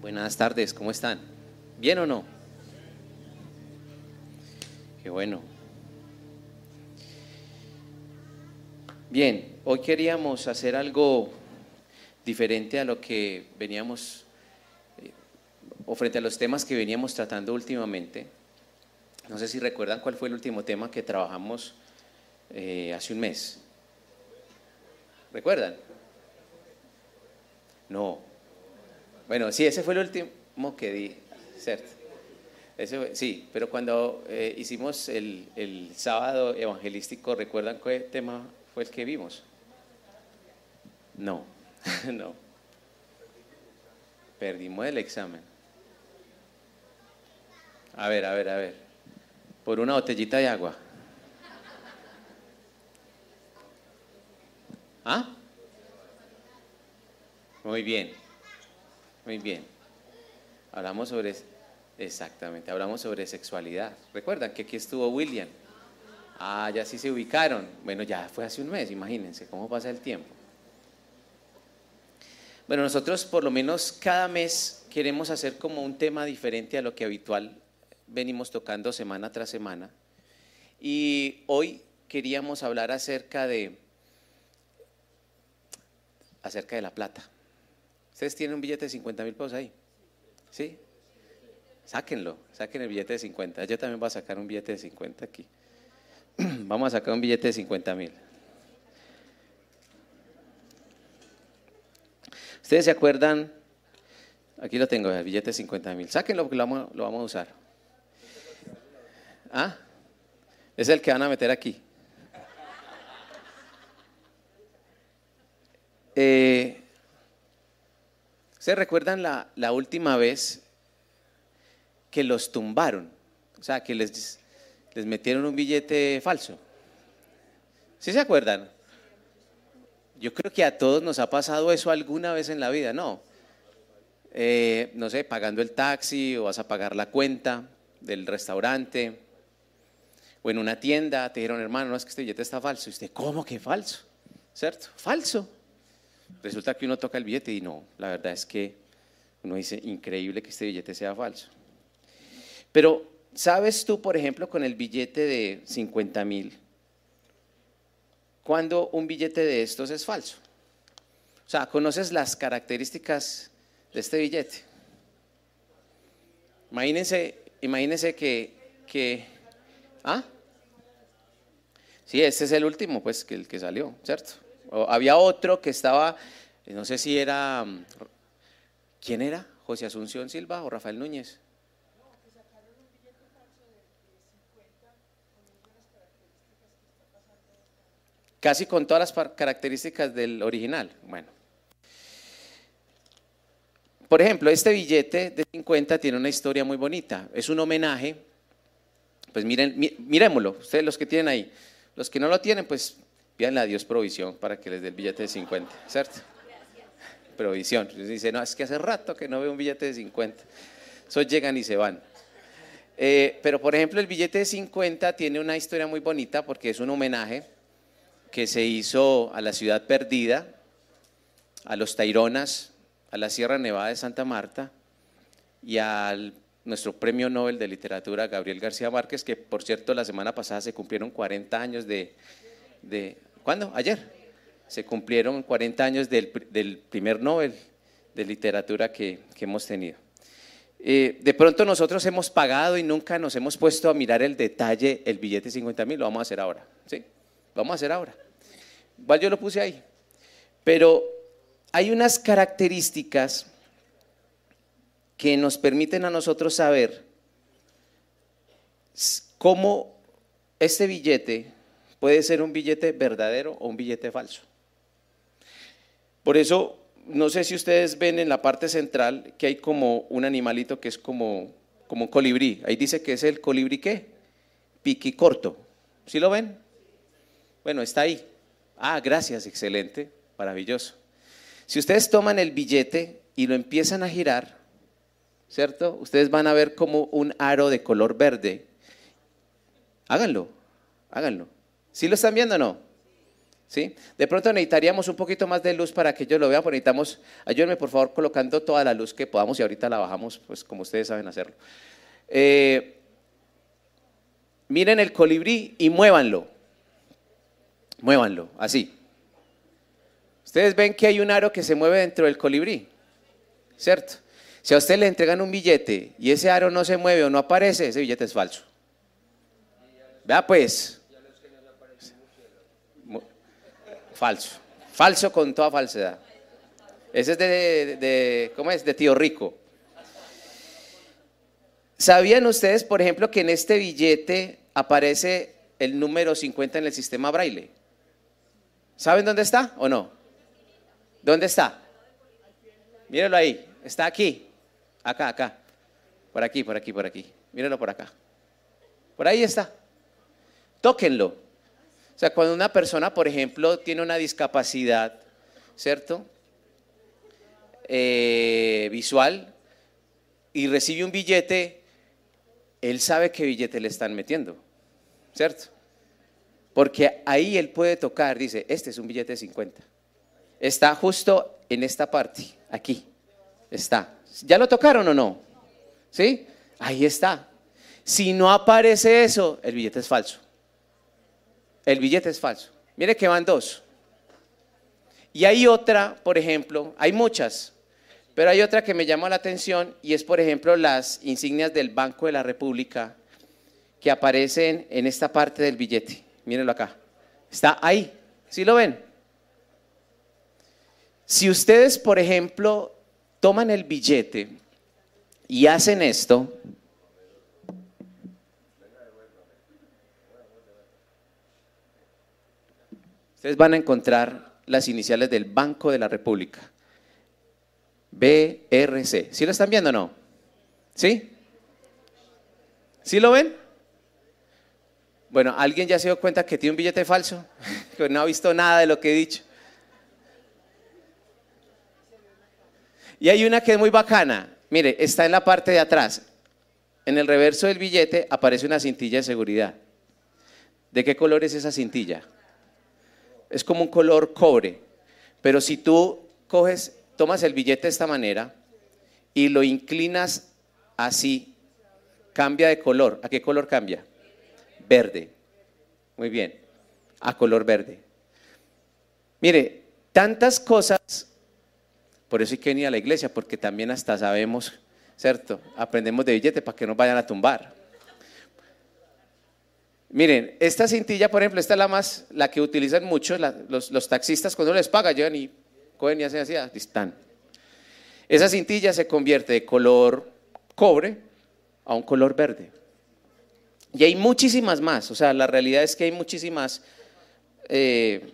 Buenas tardes, ¿cómo están? ¿Bien o no? Qué bueno. Bien, hoy queríamos hacer algo diferente a lo que veníamos, eh, o frente a los temas que veníamos tratando últimamente. No sé si recuerdan cuál fue el último tema que trabajamos eh, hace un mes. ¿Recuerdan? No, bueno, sí, ese fue el último que di, ¿cierto? sí, pero cuando eh, hicimos el, sábado evangelístico, ¿recuerdan qué tema fue el que vimos? No, no. Perdimos el examen. A ver, a ver, a ver. Por una botellita de agua. ¿Ah? Muy bien. Muy bien. Hablamos sobre, exactamente, hablamos sobre sexualidad. ¿Recuerdan que aquí estuvo William? Ah, ya sí se ubicaron. Bueno, ya fue hace un mes, imagínense cómo pasa el tiempo. Bueno, nosotros por lo menos cada mes queremos hacer como un tema diferente a lo que habitual venimos tocando semana tras semana. Y hoy queríamos hablar acerca de acerca de la plata. ¿Ustedes tienen un billete de 50 mil pesos ahí? ¿Sí? Sáquenlo, saquen el billete de 50. Yo también voy a sacar un billete de 50 aquí. Vamos a sacar un billete de 50 mil. ¿Ustedes se acuerdan? Aquí lo tengo, el billete de 50 mil. Sáquenlo porque lo vamos, a usar. ¿Ah? Es el que van a meter aquí. Eh, ¿Ustedes recuerdan la, última vez que los tumbaron? O sea, que les, les metieron un billete falso. ¿Sí se acuerdan? Yo creo que a todos nos ha pasado eso alguna vez en la vida, ¿no? Eh, no sé, pagando el taxi o vas a pagar la cuenta del restaurante o en una tienda te dijeron, hermano, no es que este billete está falso. Y usted, ¿cómo que falso? ¿Cierto? Falso. Resulta que uno toca el billete y no, la verdad es que uno dice, increíble que este billete sea falso. Pero, ¿sabes tú, por ejemplo, con el billete de 50 mil, cuando un billete de estos es falso? O sea, ¿conoces las características de este billete? Imagínense, imagínense que, que ¿ah? Sí, este es el último, pues, que el que salió, ¿cierto? Había otro que estaba, no sé si era, mm, ¿quién era? José Asunción Silva o Rafael Núñez. Casi con todas las características del original. Bueno. Por ejemplo, este billete de 50 tiene una historia muy bonita. Es un homenaje. Pues miren, miremoslo, ustedes los que tienen ahí. Los que no lo tienen, pues pídanle a Dios provisión para que les dé el billete de 50, ¿cierto? Provisión. Dice, no, es que hace rato que no veo un billete de 50. Eso llegan y se van. Eh, pero, por ejemplo, el billete de 50 tiene una historia muy bonita porque es un homenaje que se hizo a la ciudad perdida, a los Taironas, a la Sierra Nevada de Santa Marta y al nuestro premio Nobel de Literatura, Gabriel García Márquez, que por cierto la semana pasada se cumplieron 40 años de ¿Cuándo? Ayer. Se cumplieron 40 años del, primer Nobel de literatura que, hemos tenido. Eh, de pronto nosotros hemos pagado y nunca nos hemos puesto a mirar el detalle, el billete de 50 mil, lo vamos a hacer ahora. ¿sí? Vamos a hacer ahora. Igual yo lo puse ahí. Pero hay unas características que nos permiten a nosotros saber cómo este billete Puede ser un billete verdadero o un billete falso. Por eso, no sé si ustedes ven en la parte central que hay como un animalito que es como, como un colibrí. Ahí dice que es el colibrí qué? Piquicorto. ¿Sí lo ven? Bueno, está ahí. Ah, gracias, excelente, maravilloso. Si ustedes toman el billete y lo empiezan a girar, ¿cierto? Ustedes van a ver como un aro de color verde. Háganlo, háganlo. ¿Sí lo están viendo o no? ¿Sí? De pronto necesitaríamos un poquito más de luz para que yo lo vea, pero necesitamos, ayúdenme por favor colocando toda la luz que podamos y ahorita la bajamos, pues como ustedes saben hacerlo. Eh, miren el colibrí y muévanlo. Muévanlo, así. Ustedes ven que hay un aro que se mueve dentro del colibrí, ¿cierto? Si a usted le entregan un billete y ese aro no se mueve o no aparece, ese billete es falso. Vea pues. Falso. Falso con toda falsedad. Ese es de, de, ¿cómo es? De tío rico. ¿Sabían ustedes, por ejemplo, que en este billete aparece el número 50 en el sistema braille? ¿Saben dónde está o no? ¿Dónde está? Mírenlo ahí. Está aquí. Acá, acá. Por aquí, por aquí, por aquí. Mírenlo por acá. Por ahí está. Tóquenlo. O sea, cuando una persona, por ejemplo, tiene una discapacidad, ¿cierto? Eh, visual y recibe un billete, él sabe qué billete le están metiendo, ¿cierto? Porque ahí él puede tocar, dice, este es un billete de 50. Está justo en esta parte, aquí. Está. ¿Ya lo tocaron o no? ¿Sí? Ahí está. Si no aparece eso, el billete es falso. El billete es falso. Mire que van dos. Y hay otra, por ejemplo, hay muchas, pero hay otra que me llama la atención y es, por ejemplo, las insignias del Banco de la República que aparecen en esta parte del billete. Mírenlo acá. Está ahí. ¿Sí lo ven? Si ustedes, por ejemplo, toman el billete y hacen esto, ustedes van a encontrar las iniciales del Banco de la República. BRC. ¿Sí lo están viendo o no? ¿Sí? ¿Sí lo ven? Bueno, ¿alguien ya se dio cuenta que tiene un billete falso? que no ha visto nada de lo que he dicho. Y hay una que es muy bacana. Mire, está en la parte de atrás. En el reverso del billete aparece una cintilla de seguridad. ¿De qué color es esa cintilla? Es como un color cobre. Pero si tú coges, tomas el billete de esta manera y lo inclinas así, cambia de color. ¿A qué color cambia? Verde. Muy bien. A color verde. Mire, tantas cosas por eso hay que venir a la iglesia, porque también hasta sabemos, ¿cierto? Aprendemos de billete para que no vayan a tumbar. Miren, esta cintilla, por ejemplo, esta es la más, la que utilizan mucho los, taxistas cuando les pagan, llegan y cogen y hacen así, ah, están. Esa cintilla se convierte de color cobre a un color verde. Y hay muchísimas más, o sea, la realidad es que hay muchísimas, eh,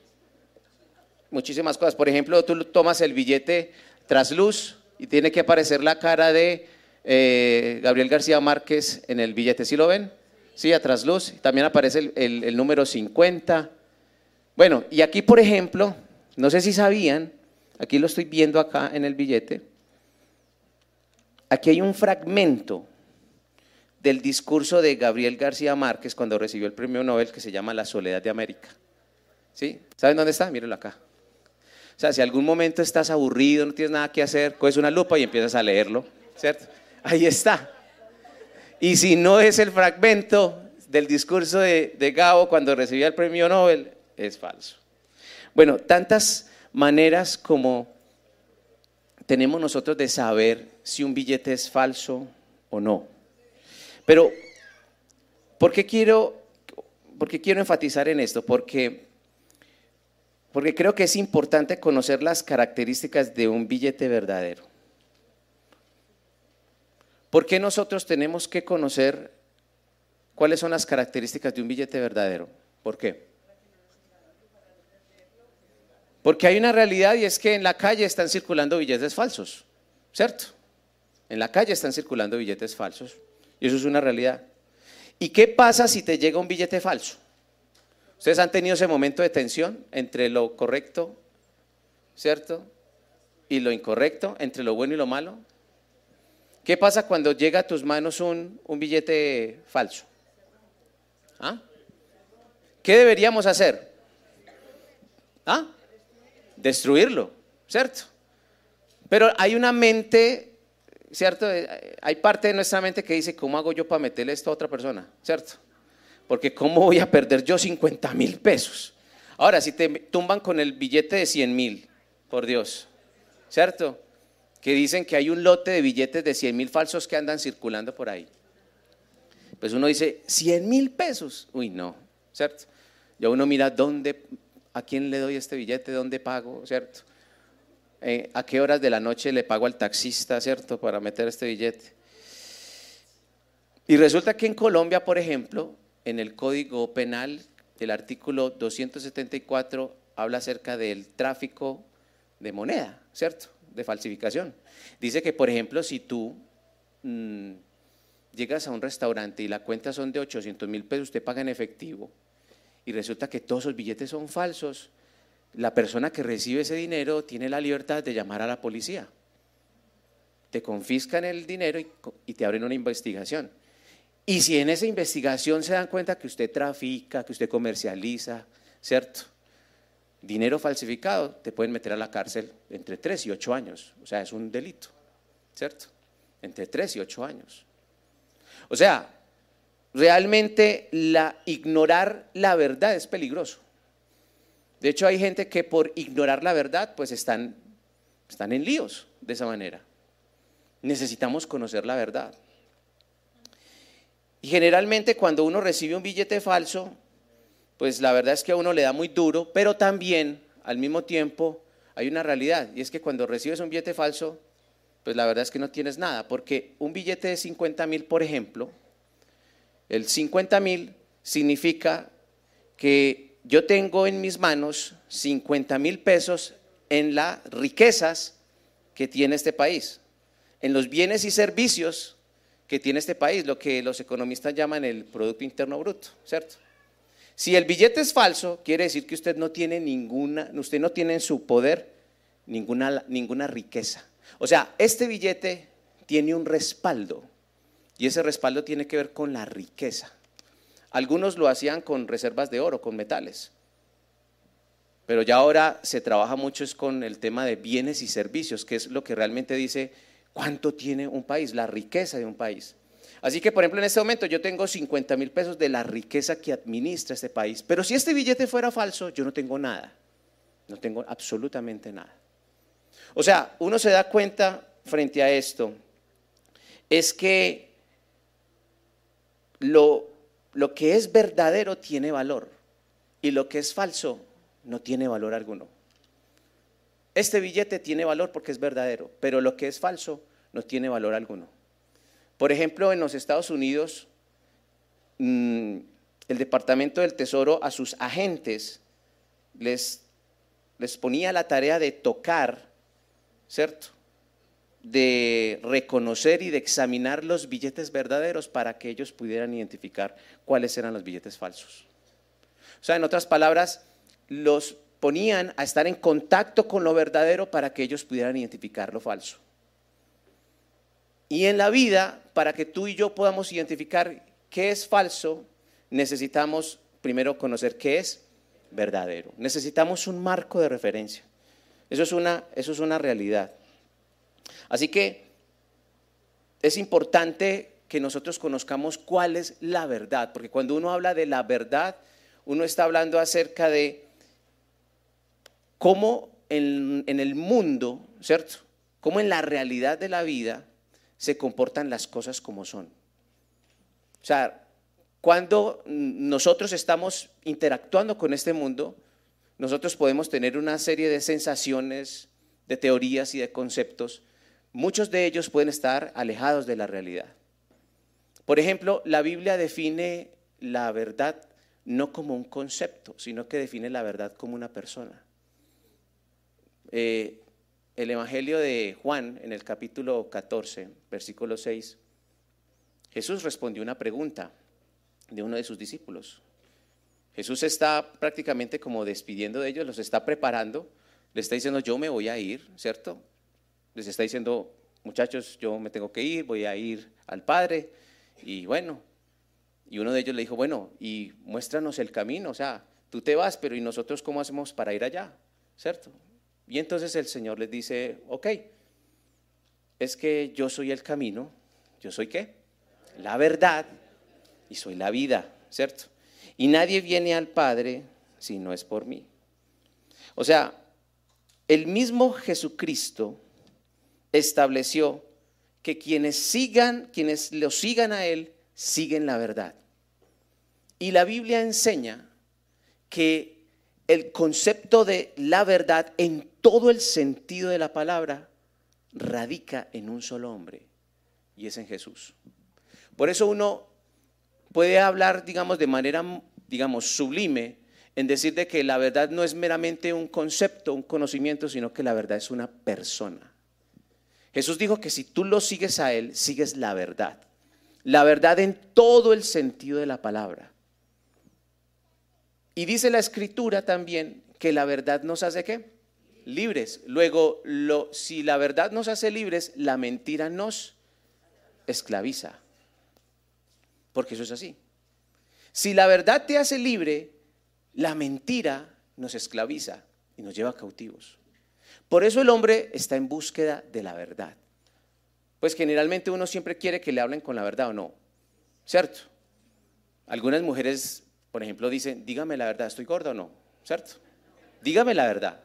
muchísimas cosas. Por ejemplo, tú tomas el billete trasluz y tiene que aparecer la cara de eh, Gabriel García Márquez en el billete. ¿Sí lo ven? Sí, a trasluz. También aparece el, número 50. Bueno, y aquí, por ejemplo, no sé si sabían, aquí lo estoy viendo acá en el billete, aquí hay un fragmento del discurso de Gabriel García Márquez cuando recibió el premio Nobel que se llama La Soledad de América. ¿Sí? ¿Saben dónde está? Mírenlo acá. O sea, si algún momento estás aburrido, no tienes nada que hacer, coges una lupa y empiezas a leerlo, ¿cierto? Ahí está. Y si no es el fragmento del discurso de, de Gabo cuando recibía el premio Nobel, es falso. Bueno, tantas maneras como tenemos nosotros de saber si un billete es falso o no. Pero, ¿por qué quiero, por qué quiero enfatizar en esto? Porque porque creo que es importante conocer las características de un billete verdadero. ¿Por qué nosotros tenemos que conocer cuáles son las características de un billete verdadero? ¿Por qué? Porque hay una realidad y es que en la calle están circulando billetes falsos, ¿cierto? En la calle están circulando billetes falsos y eso es una realidad. ¿Y qué pasa si te llega un billete falso? ¿Ustedes han tenido ese momento de tensión entre lo correcto, ¿cierto? Y lo incorrecto, entre lo bueno y lo malo. ¿Qué pasa cuando llega a tus manos un, billete falso? ¿Ah? ¿Qué deberíamos hacer? ¿Ah? Destruirlo, ¿cierto? Pero hay una mente, ¿cierto? Hay parte de nuestra mente que dice, ¿cómo hago yo para meterle esto a otra persona? ¿Cierto? Porque ¿cómo voy a perder yo 50 mil pesos? Ahora, si te tumban con el billete de 100 mil, por Dios, ¿cierto? Que dicen que hay un lote de billetes de 100 mil falsos que andan circulando por ahí. Pues uno dice, 100 mil pesos. Uy, no, ¿cierto? Ya uno mira dónde, a quién le doy este billete, dónde pago, ¿cierto? Eh, a qué horas de la noche le pago al taxista, ¿cierto? Para meter este billete. Y resulta que en Colombia, por ejemplo, en el Código Penal, el artículo 274 habla acerca del tráfico de moneda, ¿cierto? De falsificación. Dice que, por ejemplo, si tú mm, llegas a un restaurante y la cuenta son de 800 mil pesos, usted paga en efectivo y resulta que todos esos billetes son falsos, la persona que recibe ese dinero tiene la libertad de llamar a la policía. Te confiscan el dinero y, te abren una investigación. Y si en esa investigación se dan cuenta que usted trafica, que usted comercializa, ¿cierto? Dinero falsificado, te pueden meter a la cárcel entre 3 y 8 años. O sea, es un delito, ¿cierto? Entre 3 y 8 años. O sea, realmente ignorar la verdad es peligroso. De hecho, hay gente que por ignorar la verdad, pues están, están en líos de esa manera. Necesitamos conocer la verdad. Y generalmente cuando uno recibe un billete falso, pues la verdad es que a uno le da muy duro, pero también al mismo tiempo hay una realidad, y es que cuando recibes un billete falso, pues la verdad es que no tienes nada, porque un billete de 50 mil, por ejemplo, el 50 mil significa que yo tengo en mis manos 50 mil pesos en las riquezas que tiene este país, en los bienes y servicios que tiene este país, lo que los economistas llaman el Producto Interno Bruto, ¿cierto? Si el billete es falso, quiere decir que usted no tiene ninguna, usted no tiene en su poder ninguna, ninguna riqueza. O sea, este billete tiene un respaldo y ese respaldo tiene que ver con la riqueza. Algunos lo hacían con reservas de oro, con metales. Pero ya ahora se trabaja mucho es con el tema de bienes y servicios, que es lo que realmente dice cuánto tiene un país, la riqueza de un país. Así que, por ejemplo, en este momento yo tengo 50 mil pesos de la riqueza que administra este país. Pero si este billete fuera falso, yo no tengo nada. No tengo absolutamente nada. O sea, uno se da cuenta frente a esto, es que lo lo que es verdadero tiene valor y lo que es falso no tiene valor alguno. Este billete tiene valor porque es verdadero, pero lo que es falso no tiene valor alguno. Por ejemplo, en los Estados Unidos, mm, el Departamento del Tesoro a sus agentes les, les ponía la tarea de tocar, ¿cierto? de reconocer y de examinar los billetes verdaderos para que ellos pudieran identificar cuáles eran los billetes falsos. O sea, en otras palabras, los ponían a estar en contacto con lo verdadero para que ellos pudieran identificar lo falso. Y en la vida, para que tú y yo podamos identificar qué es falso, necesitamos primero conocer qué es verdadero. Necesitamos un marco de referencia. Eso es una, eso es una realidad. Así que es importante que nosotros conozcamos cuál es la verdad, porque cuando uno habla de la verdad, uno está hablando acerca de cómo en, el mundo, ¿cierto? Cómo en la realidad de la vida se comportan las cosas como son. O sea, cuando nosotros estamos interactuando con este mundo, nosotros podemos tener una serie de sensaciones, de teorías y de conceptos muchos de ellos pueden estar alejados de la realidad. Por ejemplo, la Biblia define la verdad no como un concepto, sino que define la verdad como una persona. Eh, el Evangelio de Juan, en el capítulo 14, versículo 6, Jesús respondió una pregunta de uno de sus discípulos. Jesús está prácticamente como despidiendo de ellos, los está preparando, le está diciendo, yo me voy a ir, ¿cierto? les está diciendo, muchachos, yo me tengo que ir, voy a ir al Padre. Y bueno, y uno de ellos le dijo, bueno, y muéstranos el camino, o sea, tú te vas, pero ¿y nosotros cómo hacemos para ir allá? ¿Cierto? Y entonces el Señor les dice, ok, es que yo soy el camino, yo soy qué? La verdad y soy la vida, ¿cierto? Y nadie viene al Padre si no es por mí. O sea, el mismo Jesucristo estableció que quienes sigan, quienes lo sigan a Él, siguen la verdad. Y la Biblia enseña que el concepto de la verdad en todo el sentido de la palabra radica en un solo hombre y es en Jesús. Por eso uno puede hablar, digamos, de manera, digamos, sublime en decir de que la verdad no es meramente un concepto, un conocimiento, sino que la verdad es una persona. Jesús dijo que si tú lo sigues a Él, sigues la verdad. La verdad en todo el sentido de la palabra. Y dice la escritura también que la verdad nos hace qué? Libres. Luego, lo, si la verdad nos hace libres, la mentira nos esclaviza. Porque eso es así. Si la verdad te hace libre, la mentira nos esclaviza y nos lleva cautivos. Por eso el hombre está en búsqueda de la verdad. Pues generalmente uno siempre quiere que le hablen con la verdad o no. ¿Cierto? Algunas mujeres por ejemplo, dicen, dígame la verdad, ¿estoy gorda o no? ¿Cierto? Dígame la verdad.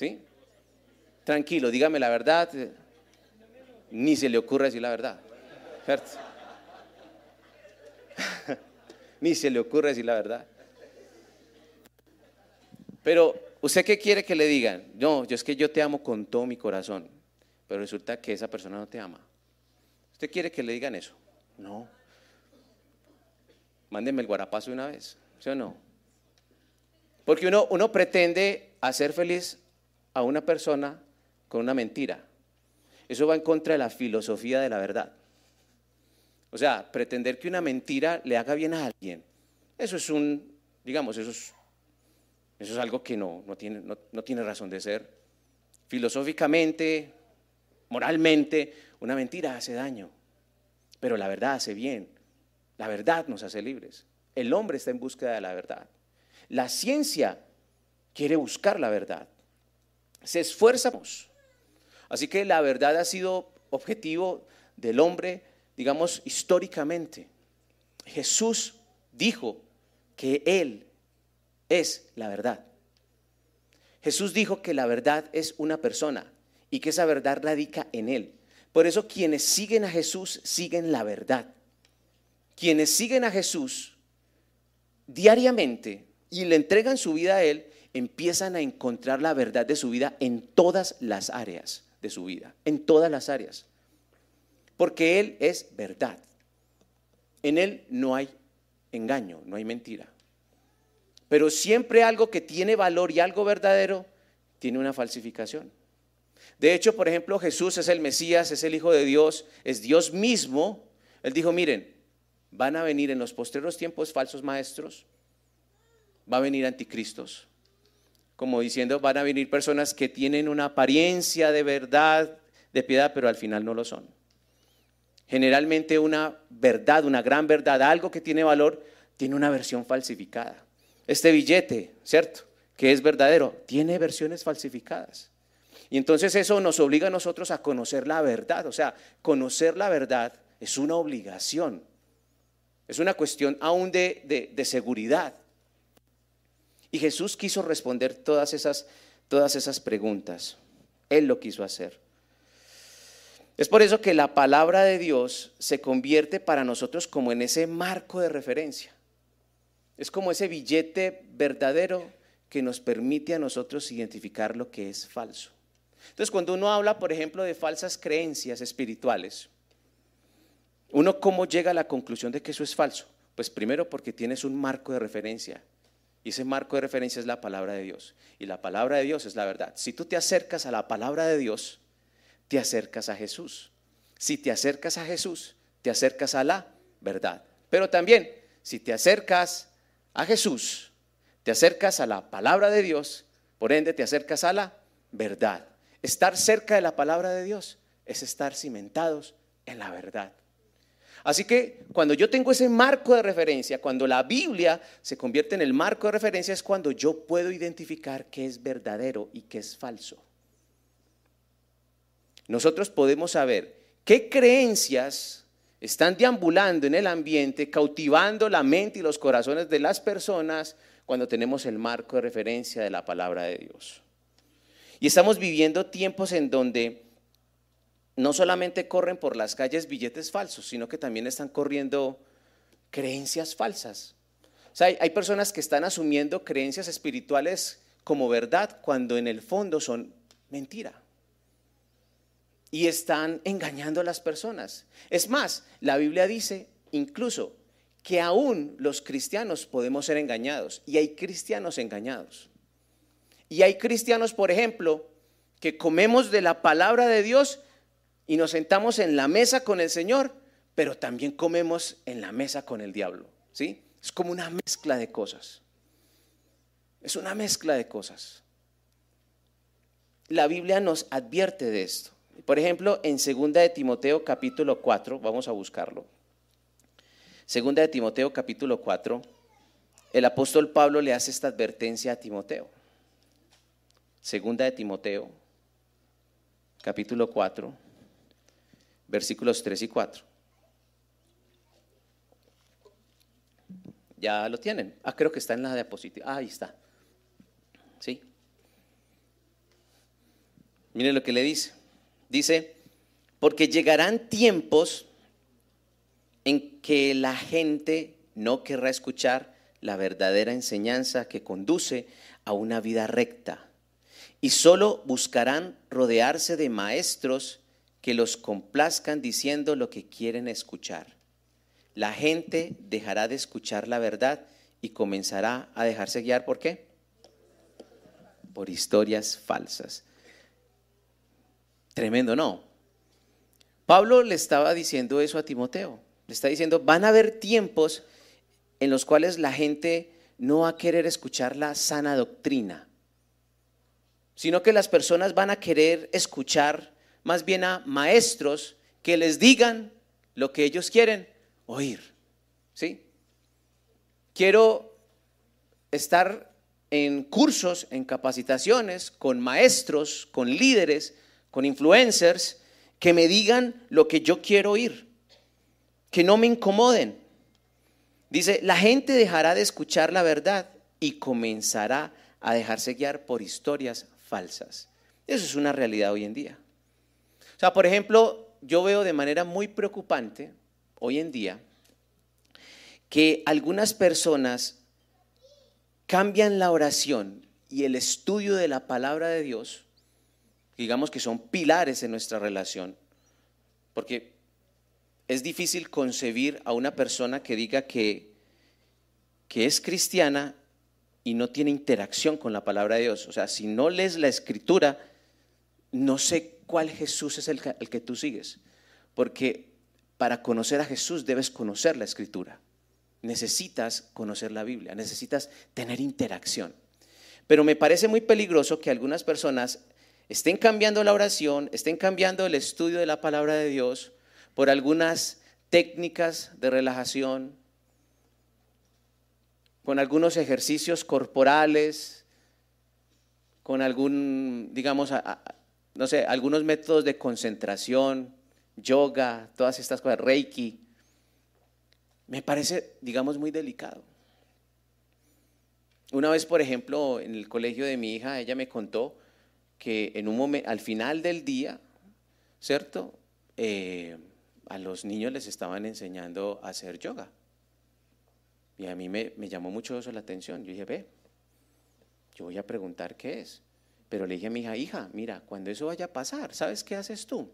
¿Sí? Tranquilo, dígame la verdad. Ni se le ocurre decir la verdad. Ni se le ocurre decir la verdad. Pero, ¿usted qué quiere que le digan? No, yo es que yo te amo con todo mi corazón. Pero resulta que esa persona no te ama. ¿Usted quiere que le digan eso? No. Mándenme el guarapazo una vez, ¿sí o no? Porque uno, uno pretende hacer feliz a una persona con una mentira. Eso va en contra de la filosofía de la verdad. O sea, pretender que una mentira le haga bien a alguien, eso es un, digamos, eso es, eso es algo que no, no, tiene, no tiene razón de ser. Filosóficamente, moralmente, una mentira hace daño, pero la verdad hace bien. La verdad nos hace libres. El hombre está en búsqueda de la verdad. La ciencia quiere buscar la verdad. Se esfuerzamos. Así que la verdad ha sido objetivo del hombre, digamos, históricamente. Jesús dijo que Él es la verdad. Jesús dijo que la verdad es una persona y que esa verdad radica en Él. Por eso quienes siguen a Jesús siguen la verdad quienes siguen a Jesús diariamente y le entregan su vida a Él, empiezan a encontrar la verdad de su vida en todas las áreas de su vida, en todas las áreas. Porque Él es verdad. En Él no hay engaño, no hay mentira. Pero siempre algo que tiene valor y algo verdadero tiene una falsificación. De hecho, por ejemplo, Jesús es el Mesías, es el Hijo de Dios, es Dios mismo. Él dijo, miren, Van a venir en los postreros tiempos falsos maestros, va a venir anticristos, como diciendo, van a venir personas que tienen una apariencia de verdad, de piedad, pero al final no lo son. Generalmente una verdad, una gran verdad, algo que tiene valor, tiene una versión falsificada. Este billete, ¿cierto? Que es verdadero, tiene versiones falsificadas. Y entonces eso nos obliga a nosotros a conocer la verdad. O sea, conocer la verdad es una obligación. Es una cuestión aún de, seguridad. Y Jesús quiso responder todas esas, todas esas preguntas. Él lo quiso hacer. Es por eso que la palabra de Dios se convierte para nosotros como en ese marco de referencia. Es como ese billete verdadero que nos permite a nosotros identificar lo que es falso. Entonces, cuando uno habla, por ejemplo, de falsas creencias espirituales, uno cómo llega a la conclusión de que eso es falso? Pues primero porque tienes un marco de referencia. Y ese marco de referencia es la palabra de Dios. Y la palabra de Dios es la verdad. Si tú te acercas a la palabra de Dios, te acercas a Jesús. Si te acercas a Jesús, te acercas a la verdad. Pero también, si te acercas a Jesús, te acercas a la palabra de Dios, por ende te acercas a la verdad. Estar cerca de la palabra de Dios es estar cimentados en la verdad. Así que cuando yo tengo ese marco de referencia, cuando la Biblia se convierte en el marco de referencia, es cuando yo puedo identificar qué es verdadero y qué es falso. Nosotros podemos saber qué creencias están deambulando en el ambiente, cautivando la mente y los corazones de las personas cuando tenemos el marco de referencia de la palabra de Dios. Y estamos viviendo tiempos en donde no solamente corren por las calles billetes falsos, sino que también están corriendo creencias falsas. O sea, hay, personas que están asumiendo creencias espirituales como verdad cuando en el fondo son mentira. Y están engañando a las personas. Es más, la Biblia dice incluso que aún los cristianos podemos ser engañados y hay cristianos engañados. Y hay cristianos, por ejemplo, que comemos de la palabra de Dios y nos sentamos en la mesa con el Señor, pero también comemos en la mesa con el diablo. ¿sí? Es como una mezcla de cosas. Es una mezcla de cosas. La Biblia nos advierte de esto. Por ejemplo, en 2 de Timoteo capítulo 4, vamos a buscarlo. Segunda de Timoteo capítulo 4, el apóstol Pablo le hace esta advertencia a Timoteo. Segunda de Timoteo capítulo 4 versículos 3 y 4. Ya lo tienen. Ah, creo que está en la diapositiva. Ah, ahí está. ¿Sí? Miren lo que le dice. Dice, porque llegarán tiempos en que la gente no querrá escuchar la verdadera enseñanza que conduce a una vida recta y solo buscarán rodearse de maestros que los complazcan diciendo lo que quieren escuchar. La gente dejará de escuchar la verdad y comenzará a dejarse guiar. ¿Por qué? Por historias falsas. Tremendo, ¿no? Pablo le estaba diciendo eso a Timoteo. Le está diciendo, van a haber tiempos en los cuales la gente no va a querer escuchar la sana doctrina, sino que las personas van a querer escuchar más bien a maestros que les digan lo que ellos quieren oír. ¿Sí? Quiero estar en cursos, en capacitaciones, con maestros, con líderes, con influencers, que me digan lo que yo quiero oír, que no me incomoden. Dice, la gente dejará de escuchar la verdad y comenzará a dejarse guiar por historias falsas. Eso es una realidad hoy en día. O sea, por ejemplo, yo veo de manera muy preocupante hoy en día que algunas personas cambian la oración y el estudio de la palabra de Dios, digamos que son pilares en nuestra relación, porque es difícil concebir a una persona que diga que, que es cristiana y no tiene interacción con la palabra de Dios. O sea, si no lees la escritura, no sé cuál Jesús es el, que tú sigues. Porque para conocer a Jesús debes conocer la escritura. Necesitas conocer la Biblia, necesitas tener interacción. Pero me parece muy peligroso que algunas personas estén cambiando la oración, estén cambiando el estudio de la palabra de Dios por algunas técnicas de relajación, con algunos ejercicios corporales, con algún, digamos, no sé, algunos métodos de concentración, yoga, todas estas cosas, reiki, me parece, digamos, muy delicado. Una vez, por ejemplo, en el colegio de mi hija, ella me contó que en un al final del día, ¿cierto? Eh, a los niños les estaban enseñando a hacer yoga. Y a mí me, me llamó mucho eso la atención. Yo dije, ve, yo voy a preguntar qué es. Pero le dije a mi hija, hija, mira, cuando eso vaya a pasar, ¿sabes qué haces tú?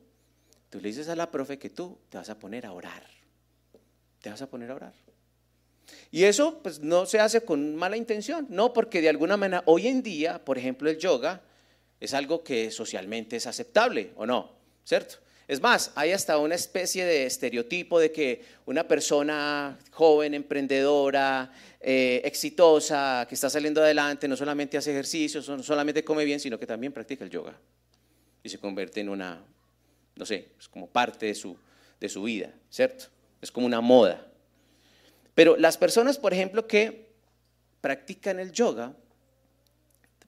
Tú le dices a la profe que tú te vas a poner a orar. Te vas a poner a orar. Y eso pues no se hace con mala intención, no, porque de alguna manera hoy en día, por ejemplo, el yoga es algo que socialmente es aceptable, ¿o no? ¿Cierto? Es más, hay hasta una especie de estereotipo de que una persona joven, emprendedora, eh, exitosa, que está saliendo adelante, no solamente hace ejercicios, no solamente come bien, sino que también practica el yoga. Y se convierte en una, no sé, es como parte de su, de su vida, ¿cierto? es como una moda. Pero las personas, por ejemplo, que practican el yoga,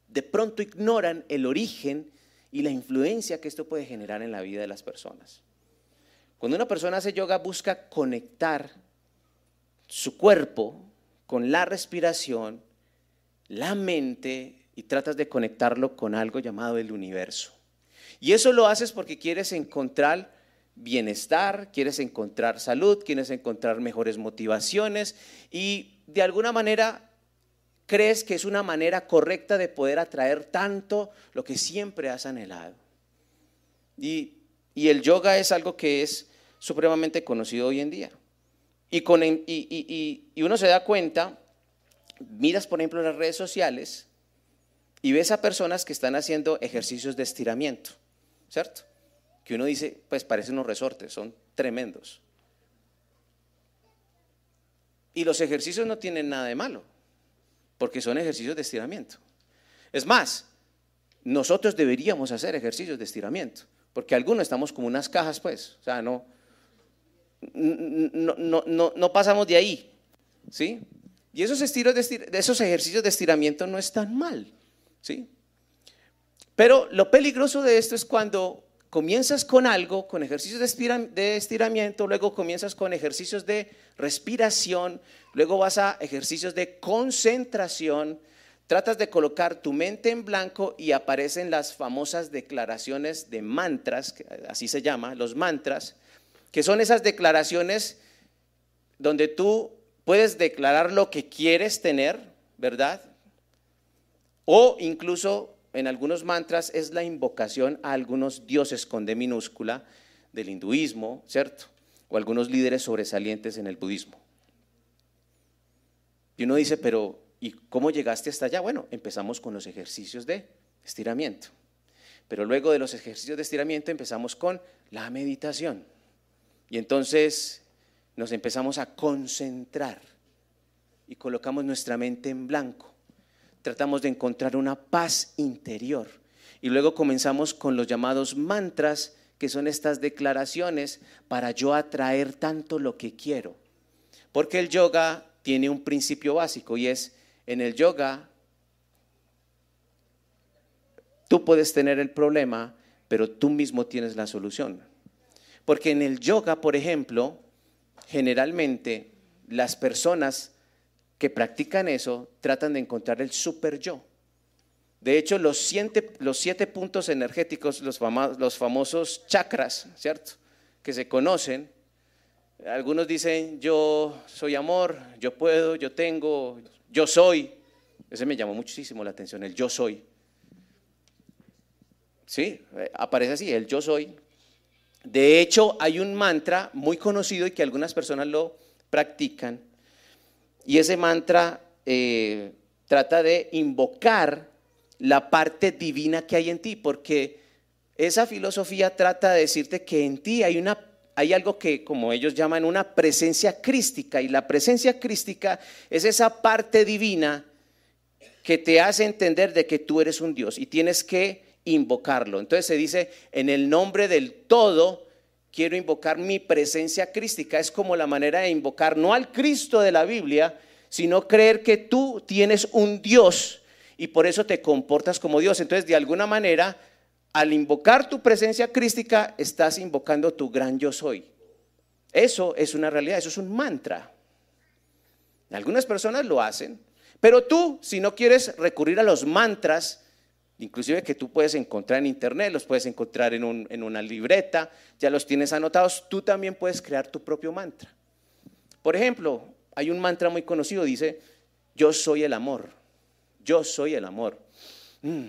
de pronto ignoran el origen y la influencia que esto puede generar en la vida de las personas. Cuando una persona hace yoga busca conectar su cuerpo con la respiración, la mente y tratas de conectarlo con algo llamado el universo. Y eso lo haces porque quieres encontrar bienestar, quieres encontrar salud, quieres encontrar mejores motivaciones y de alguna manera crees que es una manera correcta de poder atraer tanto lo que siempre has anhelado. Y, el yoga es algo que es supremamente conocido hoy en día. Y, con, y, uno se da cuenta, miras por ejemplo las redes sociales y ves a personas que están haciendo ejercicios de estiramiento, ¿cierto? Que uno dice, pues parecen unos resortes, son tremendos. Y los ejercicios no tienen nada de malo porque son ejercicios de estiramiento. Es más, nosotros deberíamos hacer ejercicios de estiramiento, porque algunos estamos como unas cajas, pues, o sea, no, no, no, pasamos de ahí, ¿sí? Y esos, estilos de, esos ejercicios de estiramiento no están mal, ¿sí? Pero lo peligroso de esto es cuando comienzas con algo, con ejercicios de estiramiento, luego comienzas con ejercicios de respiración, luego vas a ejercicios de concentración, tratas de colocar tu mente en blanco y aparecen las famosas declaraciones de mantras, así se llama, los mantras, que son esas declaraciones donde tú puedes declarar lo que quieres tener, ¿verdad? O incluso en algunos mantras es la invocación a algunos dioses con D minúscula del hinduismo, ¿cierto? O algunos líderes sobresalientes en el budismo. Y uno dice, pero ¿y cómo llegaste hasta allá? Bueno, empezamos con los ejercicios de estiramiento. Pero luego de los ejercicios de estiramiento empezamos con la meditación. Y entonces nos empezamos a concentrar y colocamos nuestra mente en blanco tratamos de encontrar una paz interior. Y luego comenzamos con los llamados mantras, que son estas declaraciones para yo atraer tanto lo que quiero. Porque el yoga tiene un principio básico y es, en el yoga, tú puedes tener el problema, pero tú mismo tienes la solución. Porque en el yoga, por ejemplo, generalmente las personas que practican eso tratan de encontrar el super yo. De hecho, los siete, los siete puntos energéticos, los, los famosos chakras, ¿cierto? Que se conocen, algunos dicen yo soy amor, yo puedo, yo tengo, yo soy. Ese me llamó muchísimo la atención, el yo soy. Sí, aparece así, el yo soy. De hecho, hay un mantra muy conocido y que algunas personas lo practican, y ese mantra eh, trata de invocar la parte divina que hay en ti, porque esa filosofía trata de decirte que en ti hay una hay algo que, como ellos llaman, una presencia crística. Y la presencia crística es esa parte divina que te hace entender de que tú eres un Dios y tienes que invocarlo. Entonces se dice, en el nombre del todo, quiero invocar mi presencia crística. Es como la manera de invocar no al Cristo de la Biblia, sino creer que tú tienes un Dios y por eso te comportas como Dios. Entonces, de alguna manera, al invocar tu presencia crística, estás invocando tu gran yo soy. Eso es una realidad, eso es un mantra. Algunas personas lo hacen, pero tú, si no quieres recurrir a los mantras, inclusive que tú puedes encontrar en internet, los puedes encontrar en, una libreta, ya los tienes anotados, tú también puedes crear tu propio mantra. Por ejemplo, hay un mantra muy conocido, dice, yo soy el amor, yo soy el amor. Mm,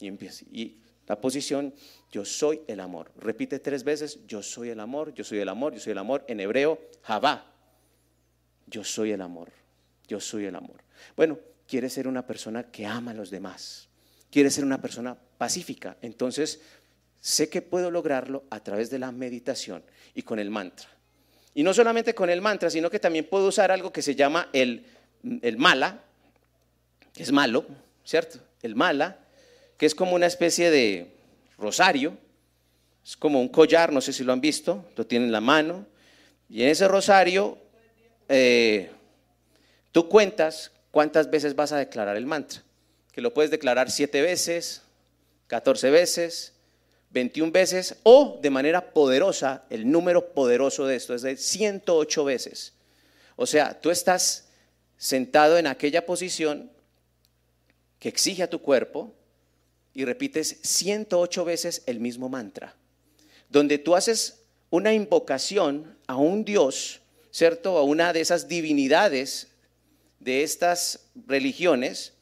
y empieza, y la posición, yo soy el amor. Repite tres veces, yo soy el amor, yo soy el amor, yo soy el amor. En hebreo, Javá, yo soy el amor, yo soy el amor. Bueno, quiere ser una persona que ama a los demás, quiere ser una persona pacífica. Entonces, sé que puedo lograrlo a través de la meditación y con el mantra. Y no solamente con el mantra, sino que también puedo usar algo que se llama el, el mala, que es malo, ¿cierto? El mala, que es como una especie de rosario, es como un collar, no sé si lo han visto, lo tienen en la mano, Y en ese rosario, eh, tú cuentas cuántas veces vas a declarar el mantra. Que lo puedes declarar siete veces, 14 veces, 21 veces o de manera poderosa, el número poderoso de esto es de 108 veces. O sea, tú estás sentado en aquella posición que exige a tu cuerpo y repites 108 veces el mismo mantra, donde tú haces una invocación a un Dios, ¿cierto? A una de esas divinidades de estas religiones,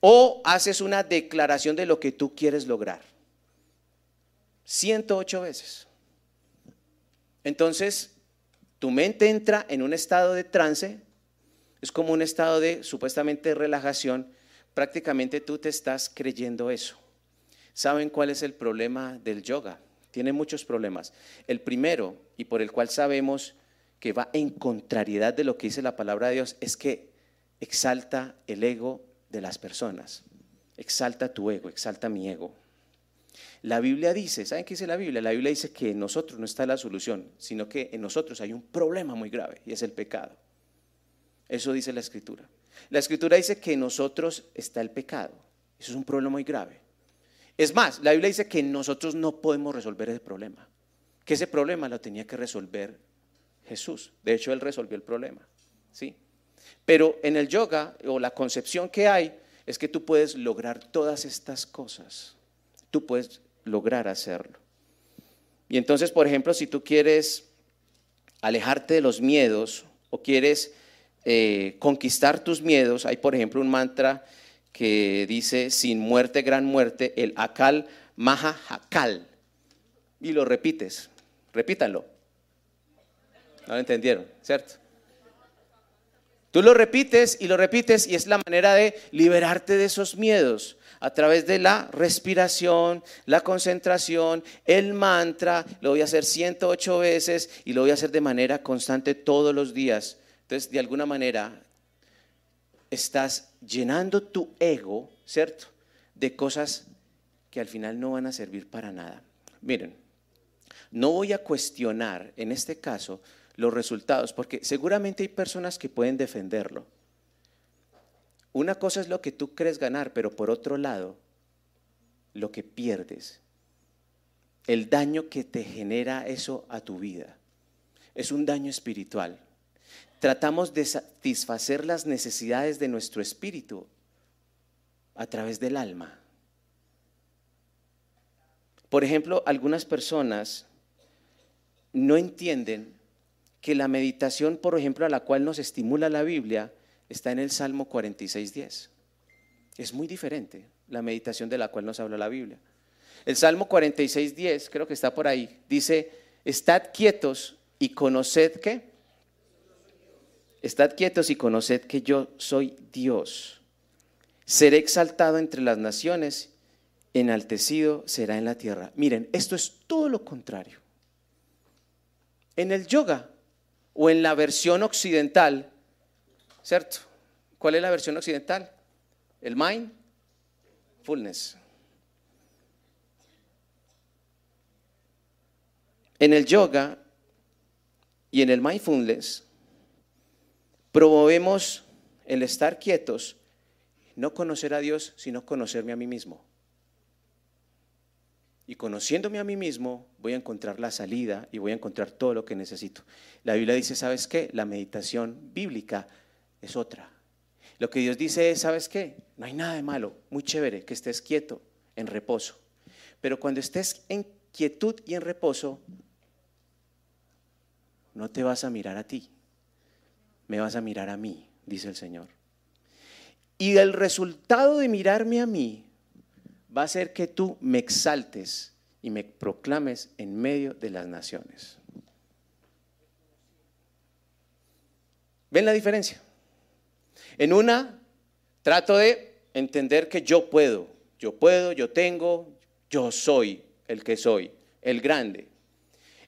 o haces una declaración de lo que tú quieres lograr. 108 veces. Entonces, tu mente entra en un estado de trance, es como un estado de supuestamente relajación, prácticamente tú te estás creyendo eso. ¿Saben cuál es el problema del yoga? Tiene muchos problemas. El primero, y por el cual sabemos que va en contrariedad de lo que dice la palabra de Dios, es que exalta el ego de las personas. Exalta tu ego, exalta mi ego. La Biblia dice, ¿saben qué dice la Biblia? La Biblia dice que en nosotros no está la solución, sino que en nosotros hay un problema muy grave y es el pecado. Eso dice la Escritura. La Escritura dice que en nosotros está el pecado. Eso es un problema muy grave. Es más, la Biblia dice que nosotros no podemos resolver ese problema. Que ese problema lo tenía que resolver Jesús. De hecho, Él resolvió el problema. ¿sí? Pero en el yoga, o la concepción que hay, es que tú puedes lograr todas estas cosas. Tú puedes lograr hacerlo. Y entonces, por ejemplo, si tú quieres alejarte de los miedos o quieres eh, conquistar tus miedos, hay por ejemplo un mantra que dice, sin muerte, gran muerte, el akal maha hakal. Y lo repites, repítanlo. No lo entendieron, ¿cierto? Tú lo repites y lo repites y es la manera de liberarte de esos miedos a través de la respiración, la concentración, el mantra. Lo voy a hacer 108 veces y lo voy a hacer de manera constante todos los días. Entonces, de alguna manera, estás llenando tu ego, ¿cierto? De cosas que al final no van a servir para nada. Miren, no voy a cuestionar en este caso los resultados, porque seguramente hay personas que pueden defenderlo. Una cosa es lo que tú crees ganar, pero por otro lado, lo que pierdes, el daño que te genera eso a tu vida, es un daño espiritual tratamos de satisfacer las necesidades de nuestro espíritu a través del alma. Por ejemplo, algunas personas no entienden que la meditación, por ejemplo, a la cual nos estimula la Biblia, está en el Salmo 46.10. Es muy diferente la meditación de la cual nos habla la Biblia. El Salmo 46.10, creo que está por ahí, dice, estad quietos y conoced que Estad quietos y conoced que yo soy Dios. Seré exaltado entre las naciones, enaltecido será en la tierra. Miren, esto es todo lo contrario. En el yoga o en la versión occidental, ¿cierto? ¿Cuál es la versión occidental? El mindfulness. En el yoga y en el mindfulness promovemos el estar quietos, no conocer a Dios, sino conocerme a mí mismo. Y conociéndome a mí mismo, voy a encontrar la salida y voy a encontrar todo lo que necesito. La Biblia dice, ¿sabes qué? La meditación bíblica es otra. Lo que Dios dice es, ¿sabes qué? No hay nada de malo, muy chévere que estés quieto, en reposo. Pero cuando estés en quietud y en reposo, no te vas a mirar a ti, me vas a mirar a mí, dice el Señor. Y el resultado de mirarme a mí va a ser que tú me exaltes y me proclames en medio de las naciones. ¿Ven la diferencia? En una, trato de entender que yo puedo, yo puedo, yo tengo, yo soy el que soy, el grande.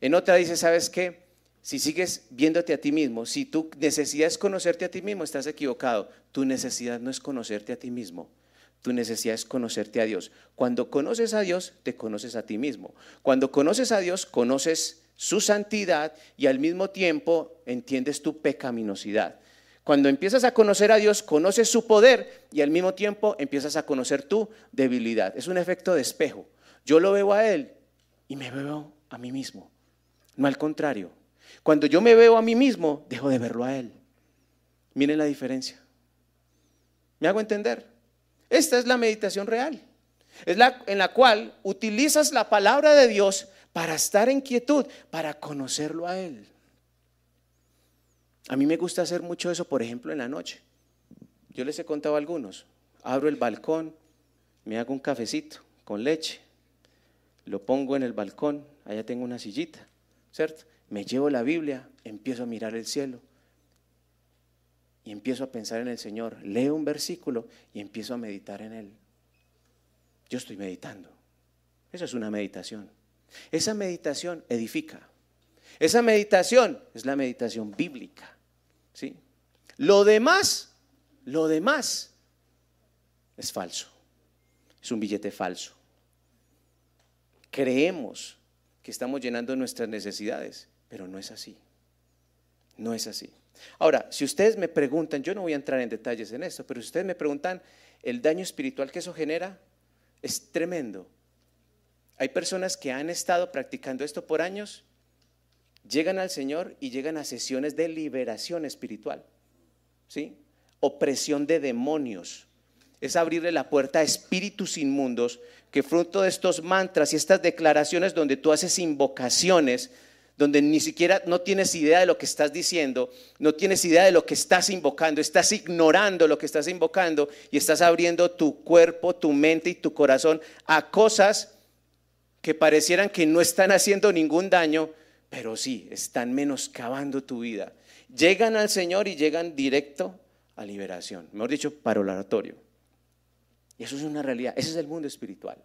En otra dice, ¿sabes qué? Si sigues viéndote a ti mismo, si tu necesidad es conocerte a ti mismo, estás equivocado. Tu necesidad no es conocerte a ti mismo. Tu necesidad es conocerte a Dios. Cuando conoces a Dios, te conoces a ti mismo. Cuando conoces a Dios, conoces su santidad y al mismo tiempo entiendes tu pecaminosidad. Cuando empiezas a conocer a Dios, conoces su poder y al mismo tiempo empiezas a conocer tu debilidad. Es un efecto de espejo. Yo lo veo a Él y me veo a mí mismo. No al contrario. Cuando yo me veo a mí mismo, dejo de verlo a Él. Miren la diferencia. ¿Me hago entender? Esta es la meditación real. Es la en la cual utilizas la palabra de Dios para estar en quietud, para conocerlo a Él. A mí me gusta hacer mucho eso, por ejemplo, en la noche. Yo les he contado a algunos. Abro el balcón, me hago un cafecito con leche, lo pongo en el balcón, allá tengo una sillita, ¿cierto? Me llevo la Biblia, empiezo a mirar el cielo y empiezo a pensar en el Señor. Leo un versículo y empiezo a meditar en él. Yo estoy meditando. Eso es una meditación. Esa meditación edifica. Esa meditación es la meditación bíblica. ¿sí? Lo demás, lo demás es falso. Es un billete falso. Creemos que estamos llenando nuestras necesidades, pero no es así. No es así. Ahora, si ustedes me preguntan, yo no voy a entrar en detalles en esto, pero si ustedes me preguntan, el daño espiritual que eso genera es tremendo. Hay personas que han estado practicando esto por años llegan al Señor y llegan a sesiones de liberación espiritual. ¿Sí? Opresión de demonios. Es abrirle la puerta a espíritus inmundos que fruto de estos mantras y estas declaraciones donde tú haces invocaciones, donde ni siquiera no tienes idea de lo que estás diciendo, no tienes idea de lo que estás invocando, estás ignorando lo que estás invocando y estás abriendo tu cuerpo, tu mente y tu corazón a cosas que parecieran que no están haciendo ningún daño, pero sí, están menoscabando tu vida. Llegan al Señor y llegan directo a liberación, mejor dicho, para el oratorio. Y eso es una realidad, ese es el mundo espiritual.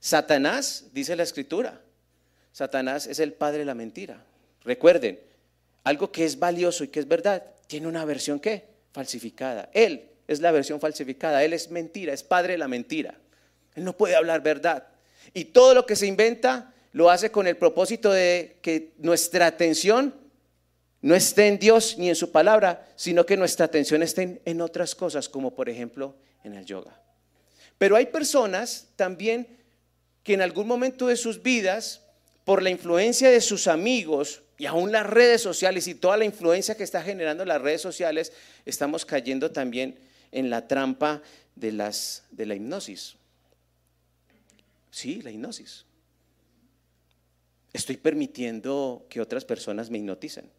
Satanás, dice la escritura, Satanás es el padre de la mentira. Recuerden, algo que es valioso y que es verdad, tiene una versión que falsificada. Él es la versión falsificada, él es mentira, es padre de la mentira. Él no puede hablar verdad. Y todo lo que se inventa lo hace con el propósito de que nuestra atención no esté en Dios ni en su palabra, sino que nuestra atención esté en, otras cosas, como por ejemplo en el yoga. Pero hay personas también que en algún momento de sus vidas, por la influencia de sus amigos y aún las redes sociales y toda la influencia que está generando las redes sociales, estamos cayendo también en la trampa de, las, de la hipnosis. Sí, la hipnosis estoy permitiendo que otras personas me hipnoticen.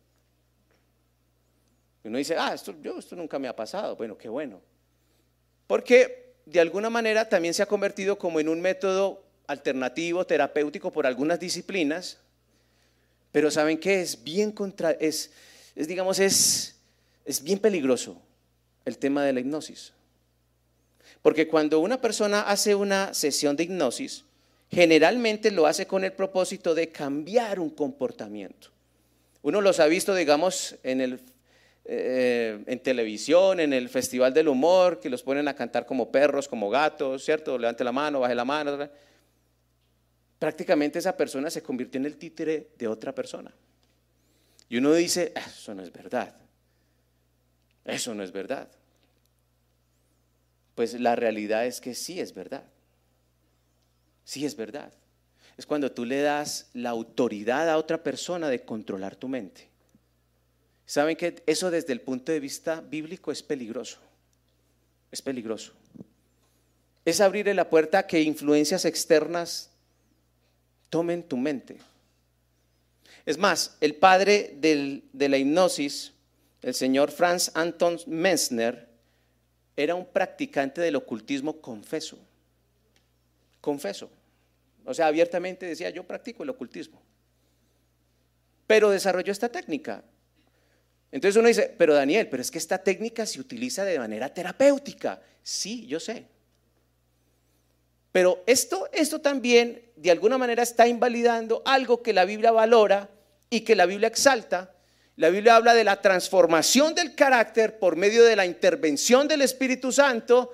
Uno dice, ah, esto, yo, esto nunca me ha pasado. Bueno, qué bueno. Porque de alguna manera también se ha convertido como en un método alternativo, terapéutico por algunas disciplinas, pero saben que es bien contra, es, digamos, es, es bien peligroso el tema de la hipnosis. Porque cuando una persona hace una sesión de hipnosis, generalmente lo hace con el propósito de cambiar un comportamiento. Uno los ha visto, digamos, en, el, eh, en televisión, en el Festival del Humor, que los ponen a cantar como perros, como gatos, ¿cierto? Levante la mano, baje la mano. Prácticamente esa persona se convirtió en el títere de otra persona. Y uno dice, ah, eso no es verdad. Eso no es verdad. Pues la realidad es que sí es verdad. Sí, es verdad. Es cuando tú le das la autoridad a otra persona de controlar tu mente. ¿Saben que eso desde el punto de vista bíblico es peligroso? Es peligroso. Es abrirle la puerta a que influencias externas tomen tu mente. Es más, el padre de la hipnosis, el señor Franz Anton Messner, era un practicante del ocultismo confeso. Confeso. O sea, abiertamente decía, yo practico el ocultismo. Pero desarrolló esta técnica. Entonces uno dice, pero Daniel, pero es que esta técnica se utiliza de manera terapéutica. Sí, yo sé. Pero esto, esto también de alguna manera está invalidando algo que la Biblia valora y que la Biblia exalta. La Biblia habla de la transformación del carácter por medio de la intervención del Espíritu Santo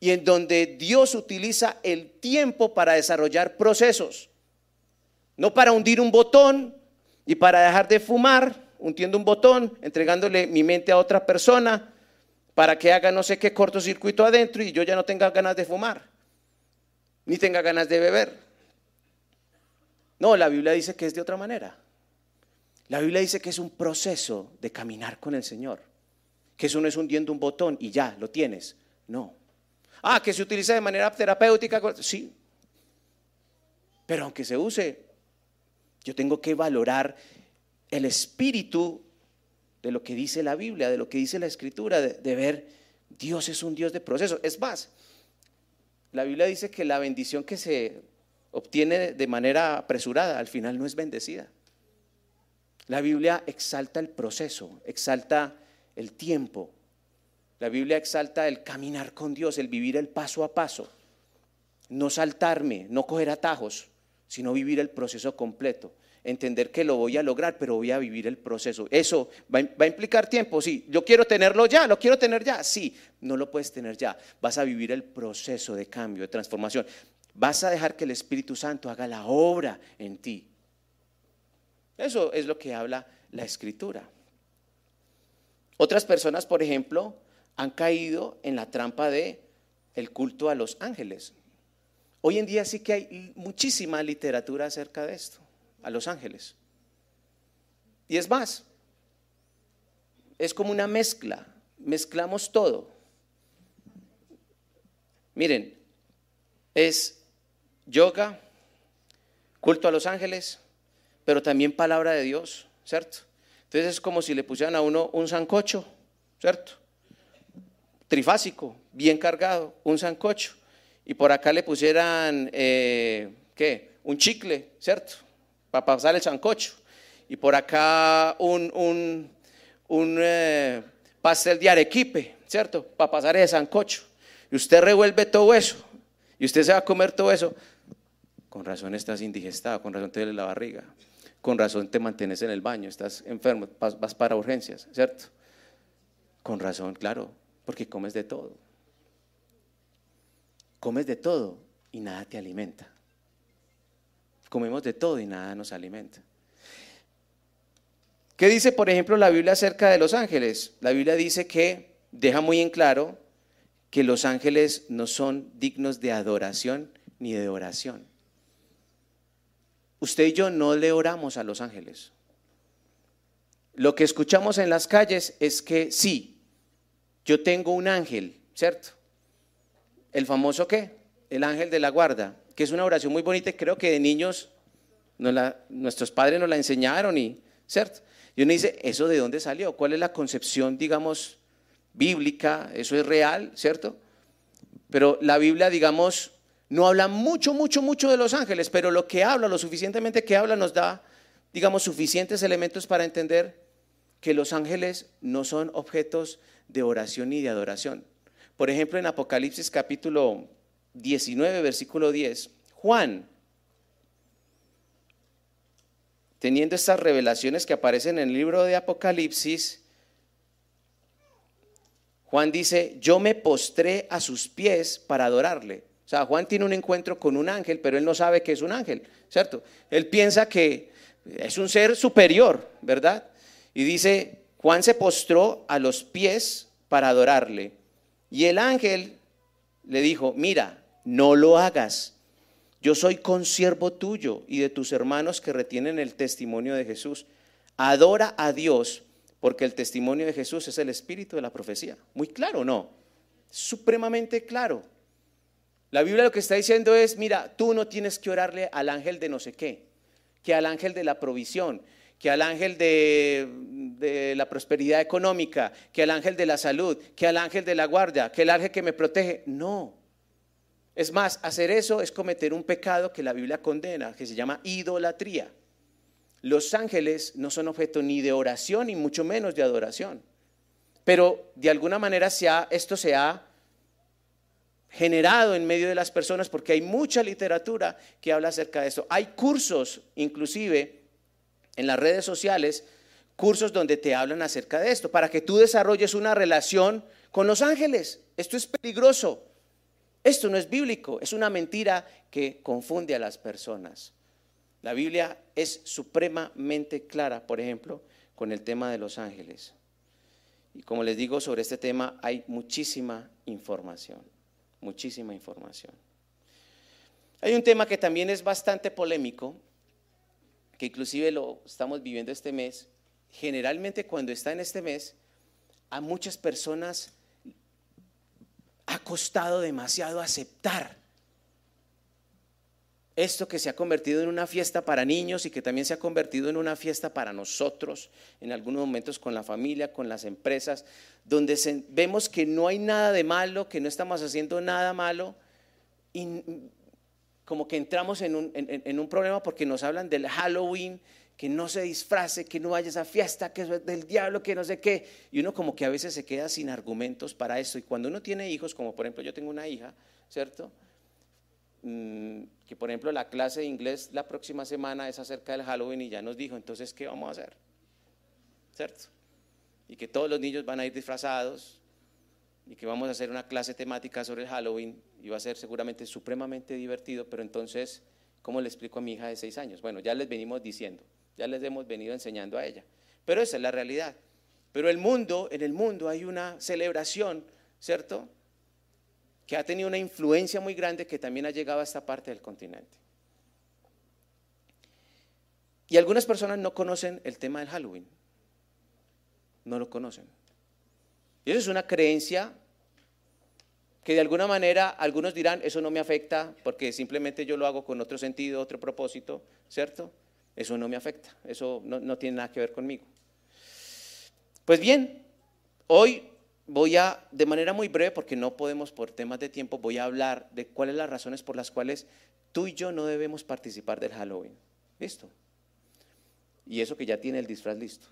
y en donde Dios utiliza el tiempo para desarrollar procesos. No para hundir un botón y para dejar de fumar, hundiendo un botón, entregándole mi mente a otra persona para que haga no sé qué cortocircuito adentro y yo ya no tenga ganas de fumar, ni tenga ganas de beber. No, la Biblia dice que es de otra manera. La Biblia dice que es un proceso de caminar con el Señor, que eso no es hundiendo un botón y ya, lo tienes. No. Ah, que se utiliza de manera terapéutica, sí. Pero aunque se use, yo tengo que valorar el espíritu de lo que dice la Biblia, de lo que dice la Escritura, de, ver, Dios es un Dios de proceso. Es más, la Biblia dice que la bendición que se obtiene de manera apresurada, al final no es bendecida. La Biblia exalta el proceso, exalta el tiempo. La Biblia exalta el caminar con Dios, el vivir el paso a paso. No saltarme, no coger atajos, sino vivir el proceso completo. Entender que lo voy a lograr, pero voy a vivir el proceso. Eso va, a implicar tiempo, sí. Yo quiero tenerlo ya, lo quiero tener ya, sí. No lo puedes tener ya. Vas a vivir el proceso de cambio, de transformación. Vas a dejar que el Espíritu Santo haga la obra en ti. Eso es lo que habla la Escritura. Otras personas, por ejemplo, han caído en la trampa de el culto a los ángeles. Hoy en día sí que hay muchísima literatura acerca de esto, a los ángeles. Y es más, es como una mezcla, mezclamos todo. Miren, es yoga, culto a los ángeles, pero también palabra de Dios, ¿cierto? Entonces es como si le pusieran a uno un sancocho, ¿cierto? Trifásico, bien cargado, un sancocho. Y por acá le pusieran, eh, ¿qué? Un chicle, ¿cierto? Para pasar el sancocho. Y por acá un, un, eh, pastel de arequipe, ¿cierto? Para pasar el sancocho. Y usted revuelve todo eso. Y usted se va a comer todo eso. Con razón estás indigestado, con razón te duele la barriga, con razón te mantienes en el baño, estás enfermo, vas, para urgencias, ¿cierto? Con razón, claro, porque comes de todo. Comes de todo y nada te alimenta. Comemos de todo y nada nos alimenta. ¿Qué dice, por ejemplo, la Biblia acerca de los ángeles? La Biblia dice que deja muy en claro que los ángeles no son dignos de adoración ni de oración. Usted y yo no le oramos a los ángeles. Lo que escuchamos en las calles es que sí, yo tengo un ángel, ¿cierto? El famoso qué? El ángel de la guarda, que es una oración muy bonita y creo que de niños nuestros padres nos la enseñaron y, ¿cierto? Y uno dice, ¿eso de dónde salió? ¿Cuál es la concepción, digamos, bíblica? ¿Eso es real, ¿cierto? Pero la Biblia, digamos, no habla mucho, mucho, mucho de los ángeles, pero lo que habla, lo suficientemente que habla, nos da, digamos, suficientes elementos para entender que los ángeles no son objetos de oración ni de adoración. Por ejemplo, en Apocalipsis capítulo 19, versículo 10, Juan, teniendo estas revelaciones que aparecen en el libro de Apocalipsis, Juan dice, yo me postré a sus pies para adorarle. O sea, Juan tiene un encuentro con un ángel, pero él no sabe que es un ángel, ¿cierto? Él piensa que es un ser superior, ¿verdad? Y dice, Juan se postró a los pies para adorarle. Y el ángel le dijo, mira, no lo hagas. Yo soy consiervo tuyo y de tus hermanos que retienen el testimonio de Jesús. Adora a Dios porque el testimonio de Jesús es el espíritu de la profecía. Muy claro, ¿no? Supremamente claro. La Biblia lo que está diciendo es, mira, tú no tienes que orarle al ángel de no sé qué, que al ángel de la provisión, que al ángel de, la prosperidad económica, que al ángel de la salud, que al ángel de la guardia, que el ángel que me protege. No. Es más, hacer eso es cometer un pecado que la Biblia condena, que se llama idolatría. Los ángeles no son objeto ni de oración, ni mucho menos de adoración. Pero de alguna manera esto se ha generado en medio de las personas porque hay mucha literatura que habla acerca de eso. Hay cursos, inclusive, en las redes sociales, cursos donde te hablan acerca de esto, para que tú desarrolles una relación con los ángeles. Esto es peligroso. Esto no es bíblico, es una mentira que confunde a las personas. La Biblia es supremamente clara, por ejemplo, con el tema de los ángeles. Y como les digo, sobre este tema hay muchísima información, muchísima información. Hay un tema que también es bastante polémico, que inclusive lo estamos viviendo este mes. Generalmente cuando está en este mes, a muchas personas ha costado demasiado aceptar esto que se ha convertido en una fiesta para niños y que también se ha convertido en una fiesta para nosotros, en algunos momentos con la familia, con las empresas, donde vemos que no hay nada de malo, que no estamos haciendo nada malo, y como que entramos en un, en un problema porque nos hablan del Halloween, que no se disfrace, que no vaya a esa fiesta, que es del diablo, que no sé qué. Y uno como que a veces se queda sin argumentos para eso. Y cuando uno tiene hijos, como por ejemplo yo tengo una hija, ¿cierto? Mm, que por ejemplo la clase de inglés la próxima semana es acerca del Halloween y ya nos dijo, entonces, ¿qué vamos a hacer? ¿Cierto? Y que todos los niños van a ir disfrazados y que vamos a hacer una clase temática sobre el Halloween y va a ser seguramente supremamente divertido, pero entonces, ¿cómo le explico a mi hija de seis años? Bueno, ya les venimos diciendo, ya les hemos venido enseñando a ella, pero esa es la realidad. Pero el mundo, en el mundo hay una celebración, ¿cierto? que ha tenido una influencia muy grande que también ha llegado a esta parte del continente. Y algunas personas no conocen el tema del Halloween. No lo conocen. Y eso es una creencia que de alguna manera algunos dirán, eso no me afecta porque simplemente yo lo hago con otro sentido, otro propósito, ¿cierto? Eso no me afecta, eso no, tiene nada que ver conmigo. Pues bien, hoy voy a, de manera muy breve, porque no podemos por temas de tiempo, voy a hablar de cuáles las razones por las cuales tú y yo no debemos participar del Halloween. ¿Listo? Y eso que ya tiene el disfraz listo.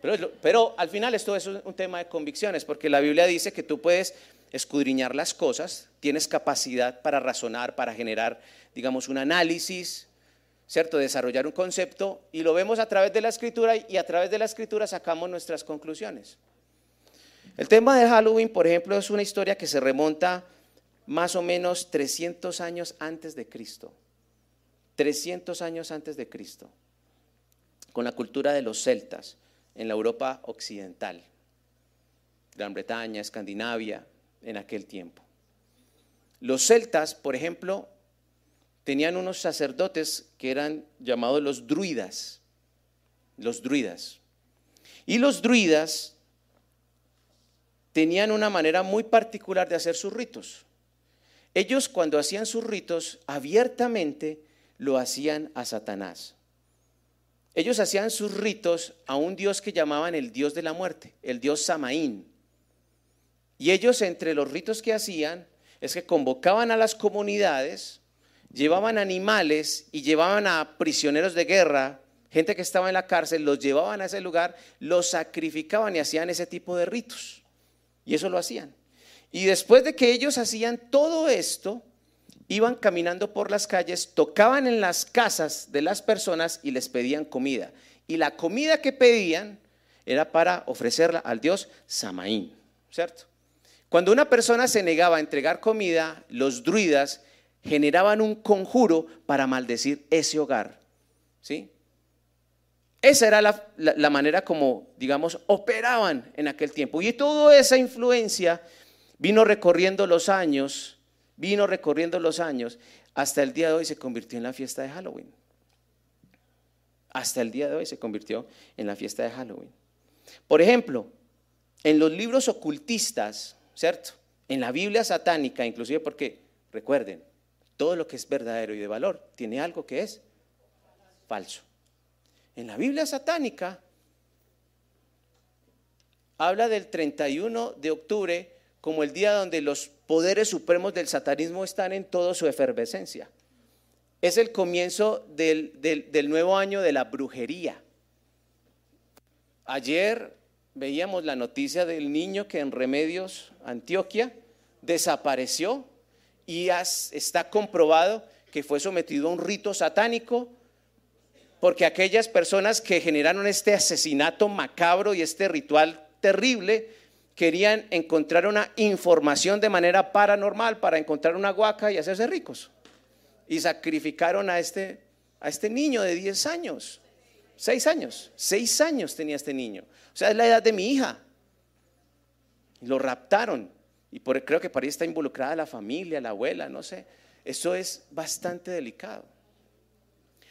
Pero, pero, al final esto es un tema de convicciones, porque la Biblia dice que tú puedes escudriñar las cosas, tienes capacidad para razonar, para generar, digamos, un análisis, ¿cierto? Desarrollar un concepto y lo vemos a través de la escritura y a través de la escritura sacamos nuestras conclusiones. El tema de Halloween, por ejemplo, es una historia que se remonta más o menos 300 años antes de Cristo. 300 años antes de Cristo, con la cultura de los celtas en la Europa occidental, Gran Bretaña, Escandinavia, en aquel tiempo. Los celtas, por ejemplo, tenían unos sacerdotes que eran llamados los druidas, los druidas. Y los druidas tenían una manera muy particular de hacer sus ritos. Ellos cuando hacían sus ritos abiertamente lo hacían a Satanás. Ellos hacían sus ritos a un dios que llamaban el dios de la muerte, el dios Samaín. Y ellos entre los ritos que hacían es que convocaban a las comunidades llevaban animales y llevaban a prisioneros de guerra, gente que estaba en la cárcel, los llevaban a ese lugar, los sacrificaban y hacían ese tipo de ritos. Y eso lo hacían. Y después de que ellos hacían todo esto, iban caminando por las calles, tocaban en las casas de las personas y les pedían comida. Y la comida que pedían era para ofrecerla al dios Samaín, ¿cierto? Cuando una persona se negaba a entregar comida, los druidas generaban un conjuro para maldecir ese hogar. ¿Sí? Esa era la, manera como, digamos, operaban en aquel tiempo. Y toda esa influencia vino recorriendo los años, vino recorriendo los años, hasta el día de hoy se convirtió en la fiesta de Halloween. Hasta el día de hoy se convirtió en la fiesta de Halloween. Por ejemplo, en los libros ocultistas, ¿cierto? En la Biblia satánica, inclusive porque, recuerden, todo lo que es verdadero y de valor tiene algo que es falso. En la Biblia satánica habla del 31 de octubre como el día donde los poderes supremos del satanismo están en toda su efervescencia. Es el comienzo del, del nuevo año de la brujería. Ayer veíamos la noticia del niño que en Remedios, Antioquia, desapareció y está comprobado que fue sometido a un rito satánico porque aquellas personas que generaron este asesinato macabro y este ritual terrible querían encontrar una información de manera paranormal para encontrar una guaca y hacerse ricos. y sacrificaron a este, a este niño de 10 años. 6 años. 6 años tenía este niño. O sea, es la edad de mi hija. Lo raptaron. Y creo que por ahí está involucrada la familia, la abuela, no sé. Eso es bastante delicado.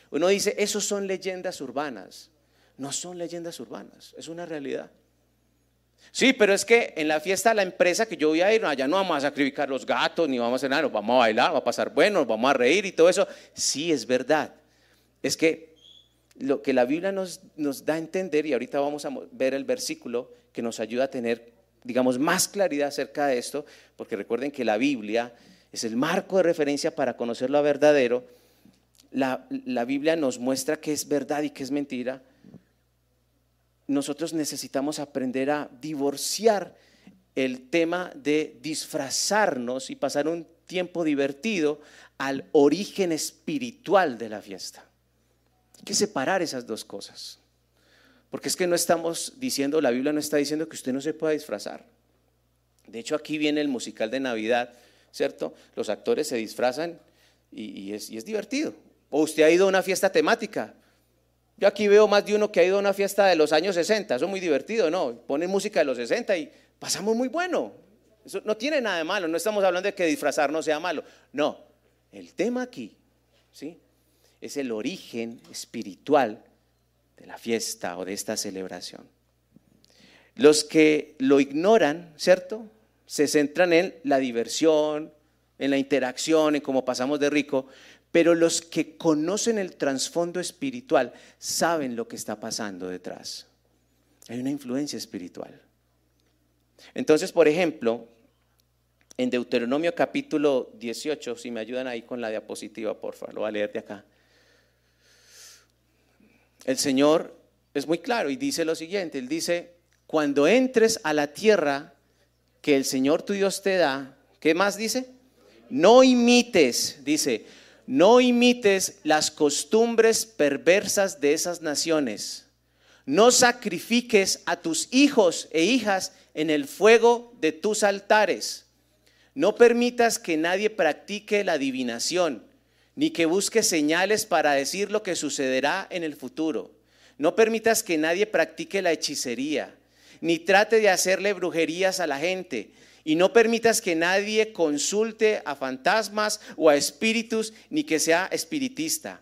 Uno dice, esos son leyendas urbanas. No son leyendas urbanas, es una realidad. Sí, pero es que en la fiesta de la empresa que yo voy a ir, allá no vamos a sacrificar los gatos, ni vamos a cenar, nos vamos a bailar, va a pasar bueno, vamos a reír y todo eso. Sí, es verdad. Es que lo que la Biblia nos, nos da a entender, y ahorita vamos a ver el versículo que nos ayuda a tener, digamos, más claridad acerca de esto, porque recuerden que la Biblia es el marco de referencia para conocer lo verdadero. La, la Biblia nos muestra que es verdad y que es mentira. Nosotros necesitamos aprender a divorciar el tema de disfrazarnos y pasar un tiempo divertido al origen espiritual de la fiesta. Hay que separar esas dos cosas. Porque es que no estamos diciendo, la Biblia no está diciendo que usted no se pueda disfrazar. De hecho, aquí viene el musical de Navidad ¿cierto? Los actores se disfrazan y, es, divertido. O usted ha ido a una fiesta temática. Yo aquí veo más de uno que ha ido a una fiesta de los años 60, eso es muy divertido, ¿no? Ponen música de los 60 y pasamos muy bueno. Eso no tiene nada de malo, no estamos hablando de que disfrazar no sea malo. No, el tema aquí, ¿sí? Es el origen espiritual de la fiesta o de esta celebración. Los que lo ignoran, ¿cierto? se centran en la diversión, en la interacción, en cómo pasamos de rico, pero los que conocen el trasfondo espiritual saben lo que está pasando detrás. Hay una influencia espiritual. Entonces, por ejemplo, en Deuteronomio capítulo 18, si me ayudan ahí con la diapositiva, por favor, lo voy a leer de acá. El Señor es muy claro y dice lo siguiente, Él dice, cuando entres a la tierra que el Señor tu Dios te da, ¿qué más dice? No imites, dice, no imites las costumbres perversas de esas naciones. No sacrifiques a tus hijos e hijas en el fuego de tus altares. No permitas que nadie practique la adivinación, ni que busque señales para decir lo que sucederá en el futuro. No permitas que nadie practique la hechicería ni trate de hacerle brujerías a la gente. Y no permitas que nadie consulte a fantasmas o a espíritus, ni que sea espiritista.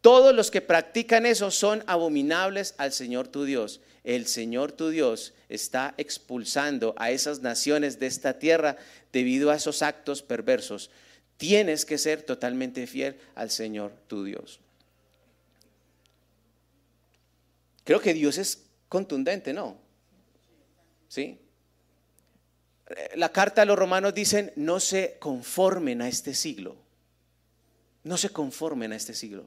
Todos los que practican eso son abominables al Señor tu Dios. El Señor tu Dios está expulsando a esas naciones de esta tierra debido a esos actos perversos. Tienes que ser totalmente fiel al Señor tu Dios. Creo que Dios es contundente, ¿no? ¿Sí? La carta a los romanos dicen, no se conformen a este siglo. No se conformen a este siglo.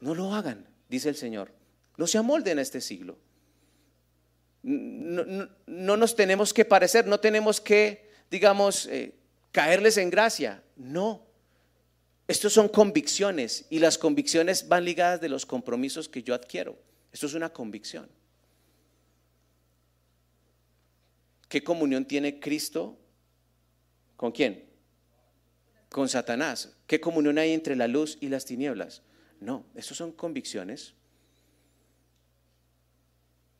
No lo hagan, dice el Señor. No se amolden a este siglo. No, nos tenemos que parecer, no tenemos que, digamos, eh, caerles en gracia. No. Estos son convicciones y las convicciones van ligadas de los compromisos que yo adquiero. Esto es una convicción. ¿Qué comunión tiene Cristo con quién? Con Satanás. ¿Qué comunión hay entre la luz y las tinieblas? No, eso son convicciones.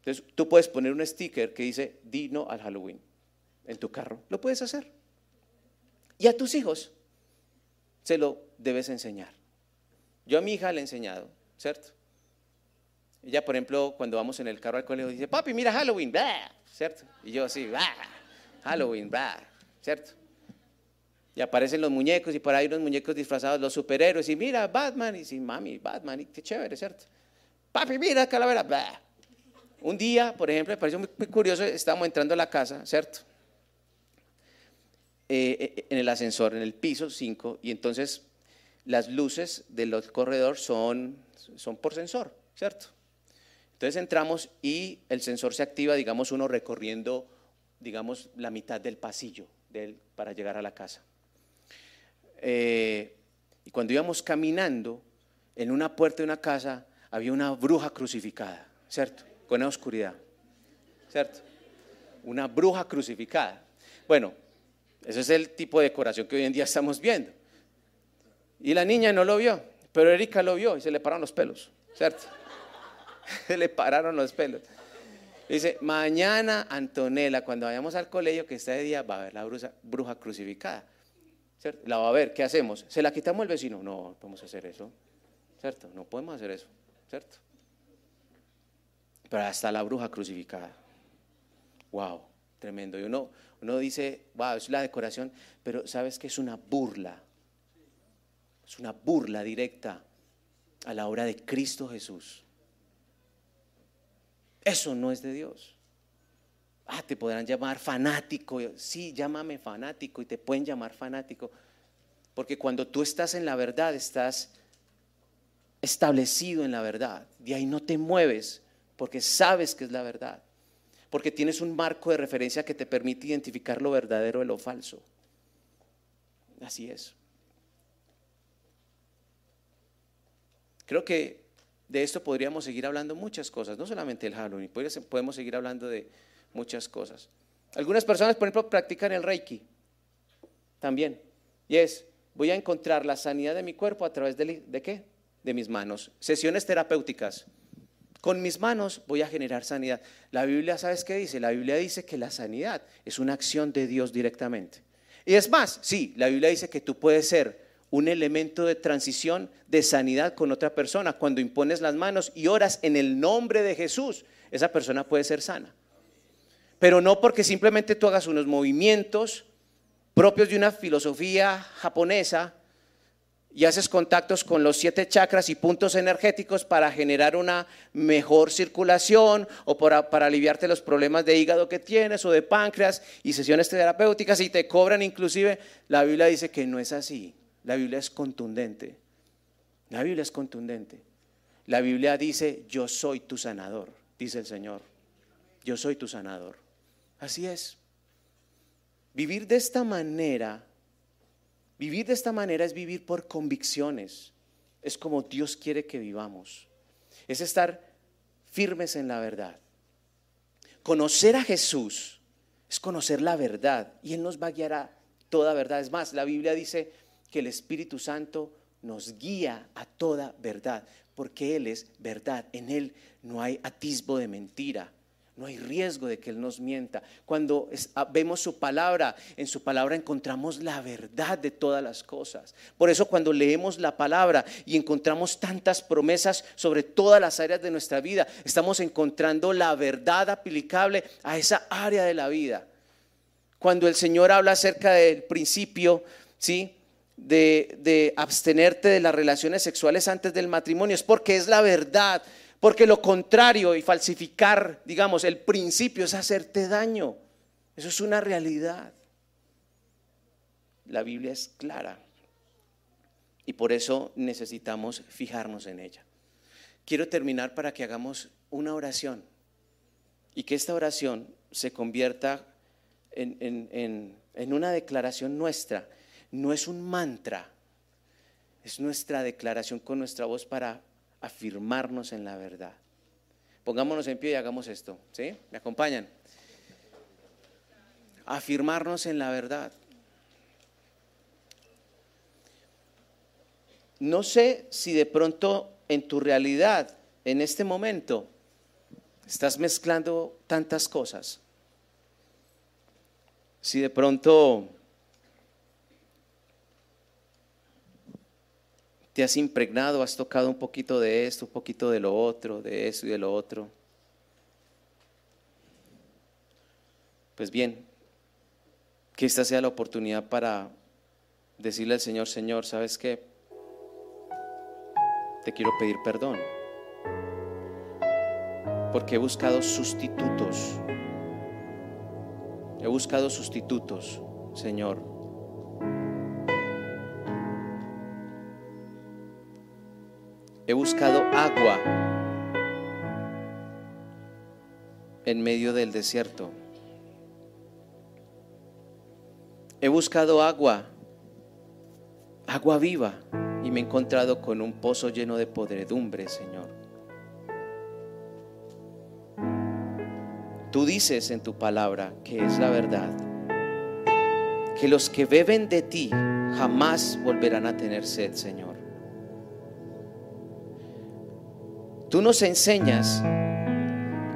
Entonces, tú puedes poner un sticker que dice, di no al Halloween en tu carro. Lo puedes hacer. Y a tus hijos se lo debes enseñar. Yo a mi hija le he enseñado, ¿cierto? Ella, por ejemplo, cuando vamos en el carro al colegio, dice, papi, mira Halloween, ¿cierto? Y yo así, Halloween, ¿cierto? Y aparecen los muñecos y por ahí los muñecos disfrazados, los superhéroes, y mira, Batman, y dice, mami, Batman, y qué chévere, ¿cierto? Papi, mira, calavera, Un día, por ejemplo, me pareció muy, curioso, estábamos entrando a la casa, ¿cierto? Eh, eh, en el ascensor, en el piso 5, y entonces las luces del corredor son, son por sensor, ¿cierto? Entonces entramos y el sensor se activa, digamos, uno recorriendo, digamos, la mitad del pasillo para llegar a la casa. Eh, y cuando íbamos caminando, en una puerta de una casa había una bruja crucificada, ¿cierto? Con la oscuridad, ¿cierto? Una bruja crucificada. Bueno, ese es el tipo de decoración que hoy en día estamos viendo. Y la niña no lo vio, pero Erika lo vio y se le pararon los pelos, ¿cierto? se le pararon los pelos. Dice, mañana Antonella, cuando vayamos al colegio, que está de día, va a ver la bruja, crucificada. ¿Cierto? La va a ver, ¿qué hacemos? ¿Se la quitamos al vecino? No, no podemos hacer eso. ¿Cierto? No podemos hacer eso. ¿Cierto? Pero hasta la bruja crucificada. Wow, tremendo. Y uno, uno dice, wow, es la decoración, pero sabes que es una burla. Es una burla directa a la obra de Cristo Jesús. Eso no es de Dios. Ah, te podrán llamar fanático. Sí, llámame fanático y te pueden llamar fanático. Porque cuando tú estás en la verdad, estás establecido en la verdad. De ahí no te mueves porque sabes que es la verdad. Porque tienes un marco de referencia que te permite identificar lo verdadero de lo falso. Así es. Creo que de esto podríamos seguir hablando muchas cosas, no solamente el Halloween, podemos seguir hablando de muchas cosas. Algunas personas, por ejemplo, practican el Reiki también. Y es, voy a encontrar la sanidad de mi cuerpo a través de, ¿de qué? De mis manos. Sesiones terapéuticas. Con mis manos voy a generar sanidad. La Biblia, ¿sabes qué dice? La Biblia dice que la sanidad es una acción de Dios directamente. Y es más, sí, la Biblia dice que tú puedes ser un elemento de transición de sanidad con otra persona. Cuando impones las manos y oras en el nombre de Jesús, esa persona puede ser sana. Pero no porque simplemente tú hagas unos movimientos propios de una filosofía japonesa y haces contactos con los siete chakras y puntos energéticos para generar una mejor circulación o para, para, aliviarte los problemas de hígado que tienes o de páncreas y sesiones terapéuticas y te cobran inclusive, la Biblia dice que no es así. La Biblia es contundente. La Biblia es contundente. La Biblia dice, yo soy tu sanador, dice el Señor. Yo soy tu sanador. Así es. Vivir de esta manera, vivir de esta manera es vivir por convicciones. Es como Dios quiere que vivamos. Es estar firmes en la verdad. Conocer a Jesús es conocer la verdad y Él nos va a guiar a toda verdad. Es más, la Biblia dice, que el Espíritu Santo nos guía a toda verdad, porque Él es verdad. En Él no hay atisbo de mentira. No hay riesgo de que Él nos mienta. Cuando ah, vemos su palabra, en su palabra encontramos la verdad de todas las cosas. Por eso cuando leemos la palabra y encontramos tantas promesas sobre todas las áreas de nuestra vida, estamos encontrando la verdad aplicable a esa área de la vida. Cuando el Señor habla acerca del principio, ¿sí? de, abstenerte de las relaciones sexuales antes del matrimonio, es porque es la verdad, porque lo contrario y falsificar, digamos, el principio es hacerte daño. Eso es una realidad. La Biblia es clara y por eso necesitamos fijarnos en ella. Quiero terminar para que hagamos una oración y que esta oración se convierta en una declaración nuestra no es un mantra, es nuestra declaración con nuestra voz para afirmarnos en la verdad. Pongámonos en pie y hagamos esto, ¿sí? ¿Me acompañan? Afirmarnos en la verdad. No sé si de pronto en tu realidad, en este momento, estás mezclando tantas cosas. Si de pronto te has impregnado, has tocado un poquito de esto, un poquito de lo otro, de eso y de lo otro. Pues bien, que esta sea la oportunidad para decirle al Señor, Señor, ¿sabes qué? Te quiero pedir perdón. Porque he buscado sustitutos. He buscado sustitutos, Señor He buscado agua en medio del desierto. He buscado agua, agua viva, y me he encontrado con un pozo lleno de podredumbre, Señor. Tú dices en tu palabra que es la verdad, que los que beben de ti jamás volverán a tener sed, Señor. Tú nos enseñas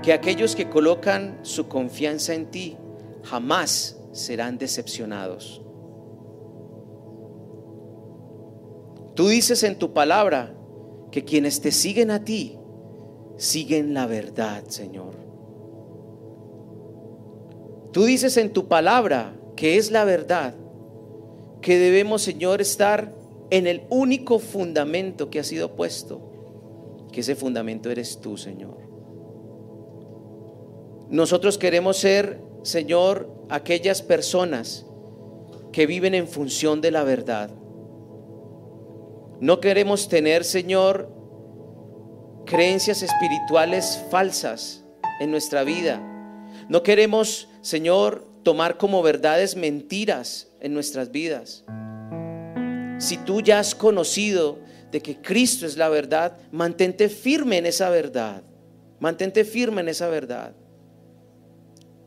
que aquellos que colocan su confianza en ti jamás serán decepcionados. Tú dices en tu palabra que quienes te siguen a ti siguen la verdad, Señor. Tú dices en tu palabra que es la verdad, que debemos, Señor, estar en el único fundamento que ha sido puesto, que ese fundamento eres tú, Señor. Nosotros queremos ser, Señor, aquellas personas que viven en función de la verdad. No queremos tener, Señor, creencias espirituales falsas en nuestra vida. No queremos, Señor, tomar como verdades mentiras en nuestras vidas. Si tú ya has conocido de que Cristo es la verdad, mantente firme en esa verdad. Mantente firme en esa verdad.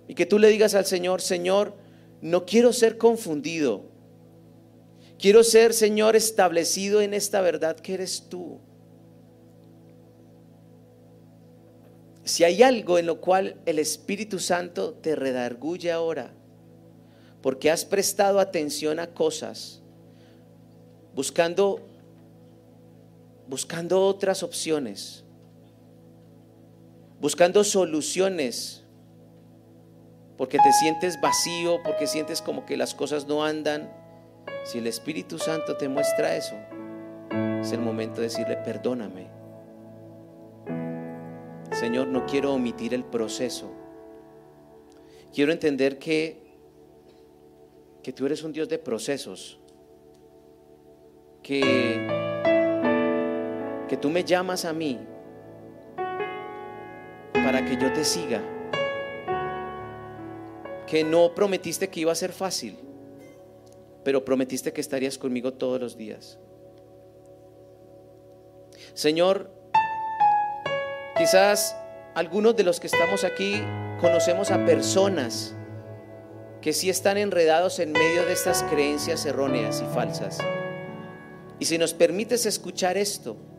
Y que tú le digas al Señor, Señor, no quiero ser confundido. Quiero ser, Señor, establecido en esta verdad que eres tú. Si hay algo en lo cual el Espíritu Santo te redarguye ahora, porque has prestado atención a cosas, buscando buscando otras opciones, buscando soluciones, porque te sientes vacío, porque sientes como que las cosas no andan. Si el Espíritu Santo te muestra eso, es el momento de decirle, perdóname Señor, no quiero omitir el proceso. Quiero entender que, que tú eres un Dios de procesos. Que, que tú me llamas a mí para que yo te siga. Que no prometiste que iba a ser fácil, pero prometiste que estarías conmigo todos los días. Señor, Quizás algunos de los que estamos aquí conocemos a personas que sí están enredados en medio de estas creencias erróneas y falsas. Y si nos permites escuchar esto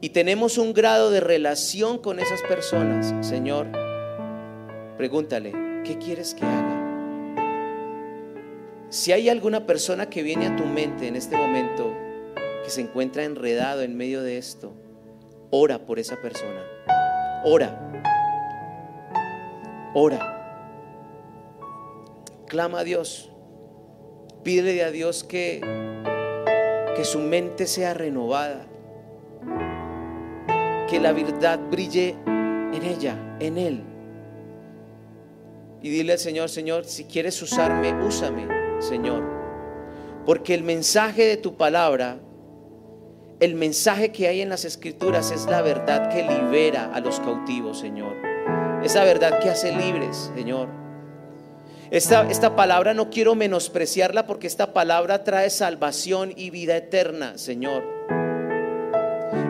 y tenemos un grado de relación con esas personas, Señor, pregúntale, ¿qué quieres que haga? Si hay alguna persona que viene a tu mente en este momento que se encuentra enredado en medio de esto, Ora por esa persona. Ora. Ora. Clama a Dios. Pídele a Dios que, que su mente sea renovada. Que la verdad brille en ella, en Él. Y dile al Señor, Señor, si quieres usarme, úsame, Señor. Porque el mensaje de tu palabra el mensaje que hay en las escrituras es la verdad que libera a los cautivos, Señor. Esa verdad que hace libres, Señor. Esta, esta, palabra no quiero menospreciarla porque esta palabra trae salvación y vida eterna, Señor.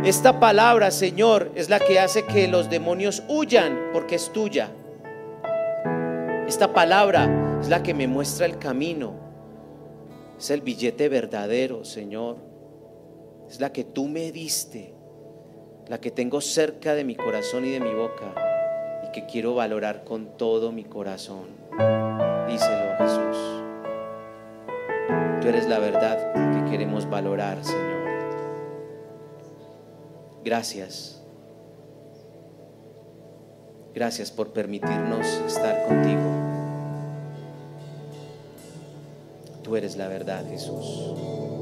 Esta palabra, Señor, es la que hace que los demonios huyan porque es tuya. Esta palabra es la que me muestra el camino. Es el billete verdadero, Señor es la que tú me diste, la que tengo cerca de mi corazón y de mi boca y que quiero valorar con todo mi corazón. Díselo Jesús. Tú eres la verdad que queremos valorar, Señor. Gracias. Gracias por permitirnos estar contigo. Tú eres la verdad, Jesús.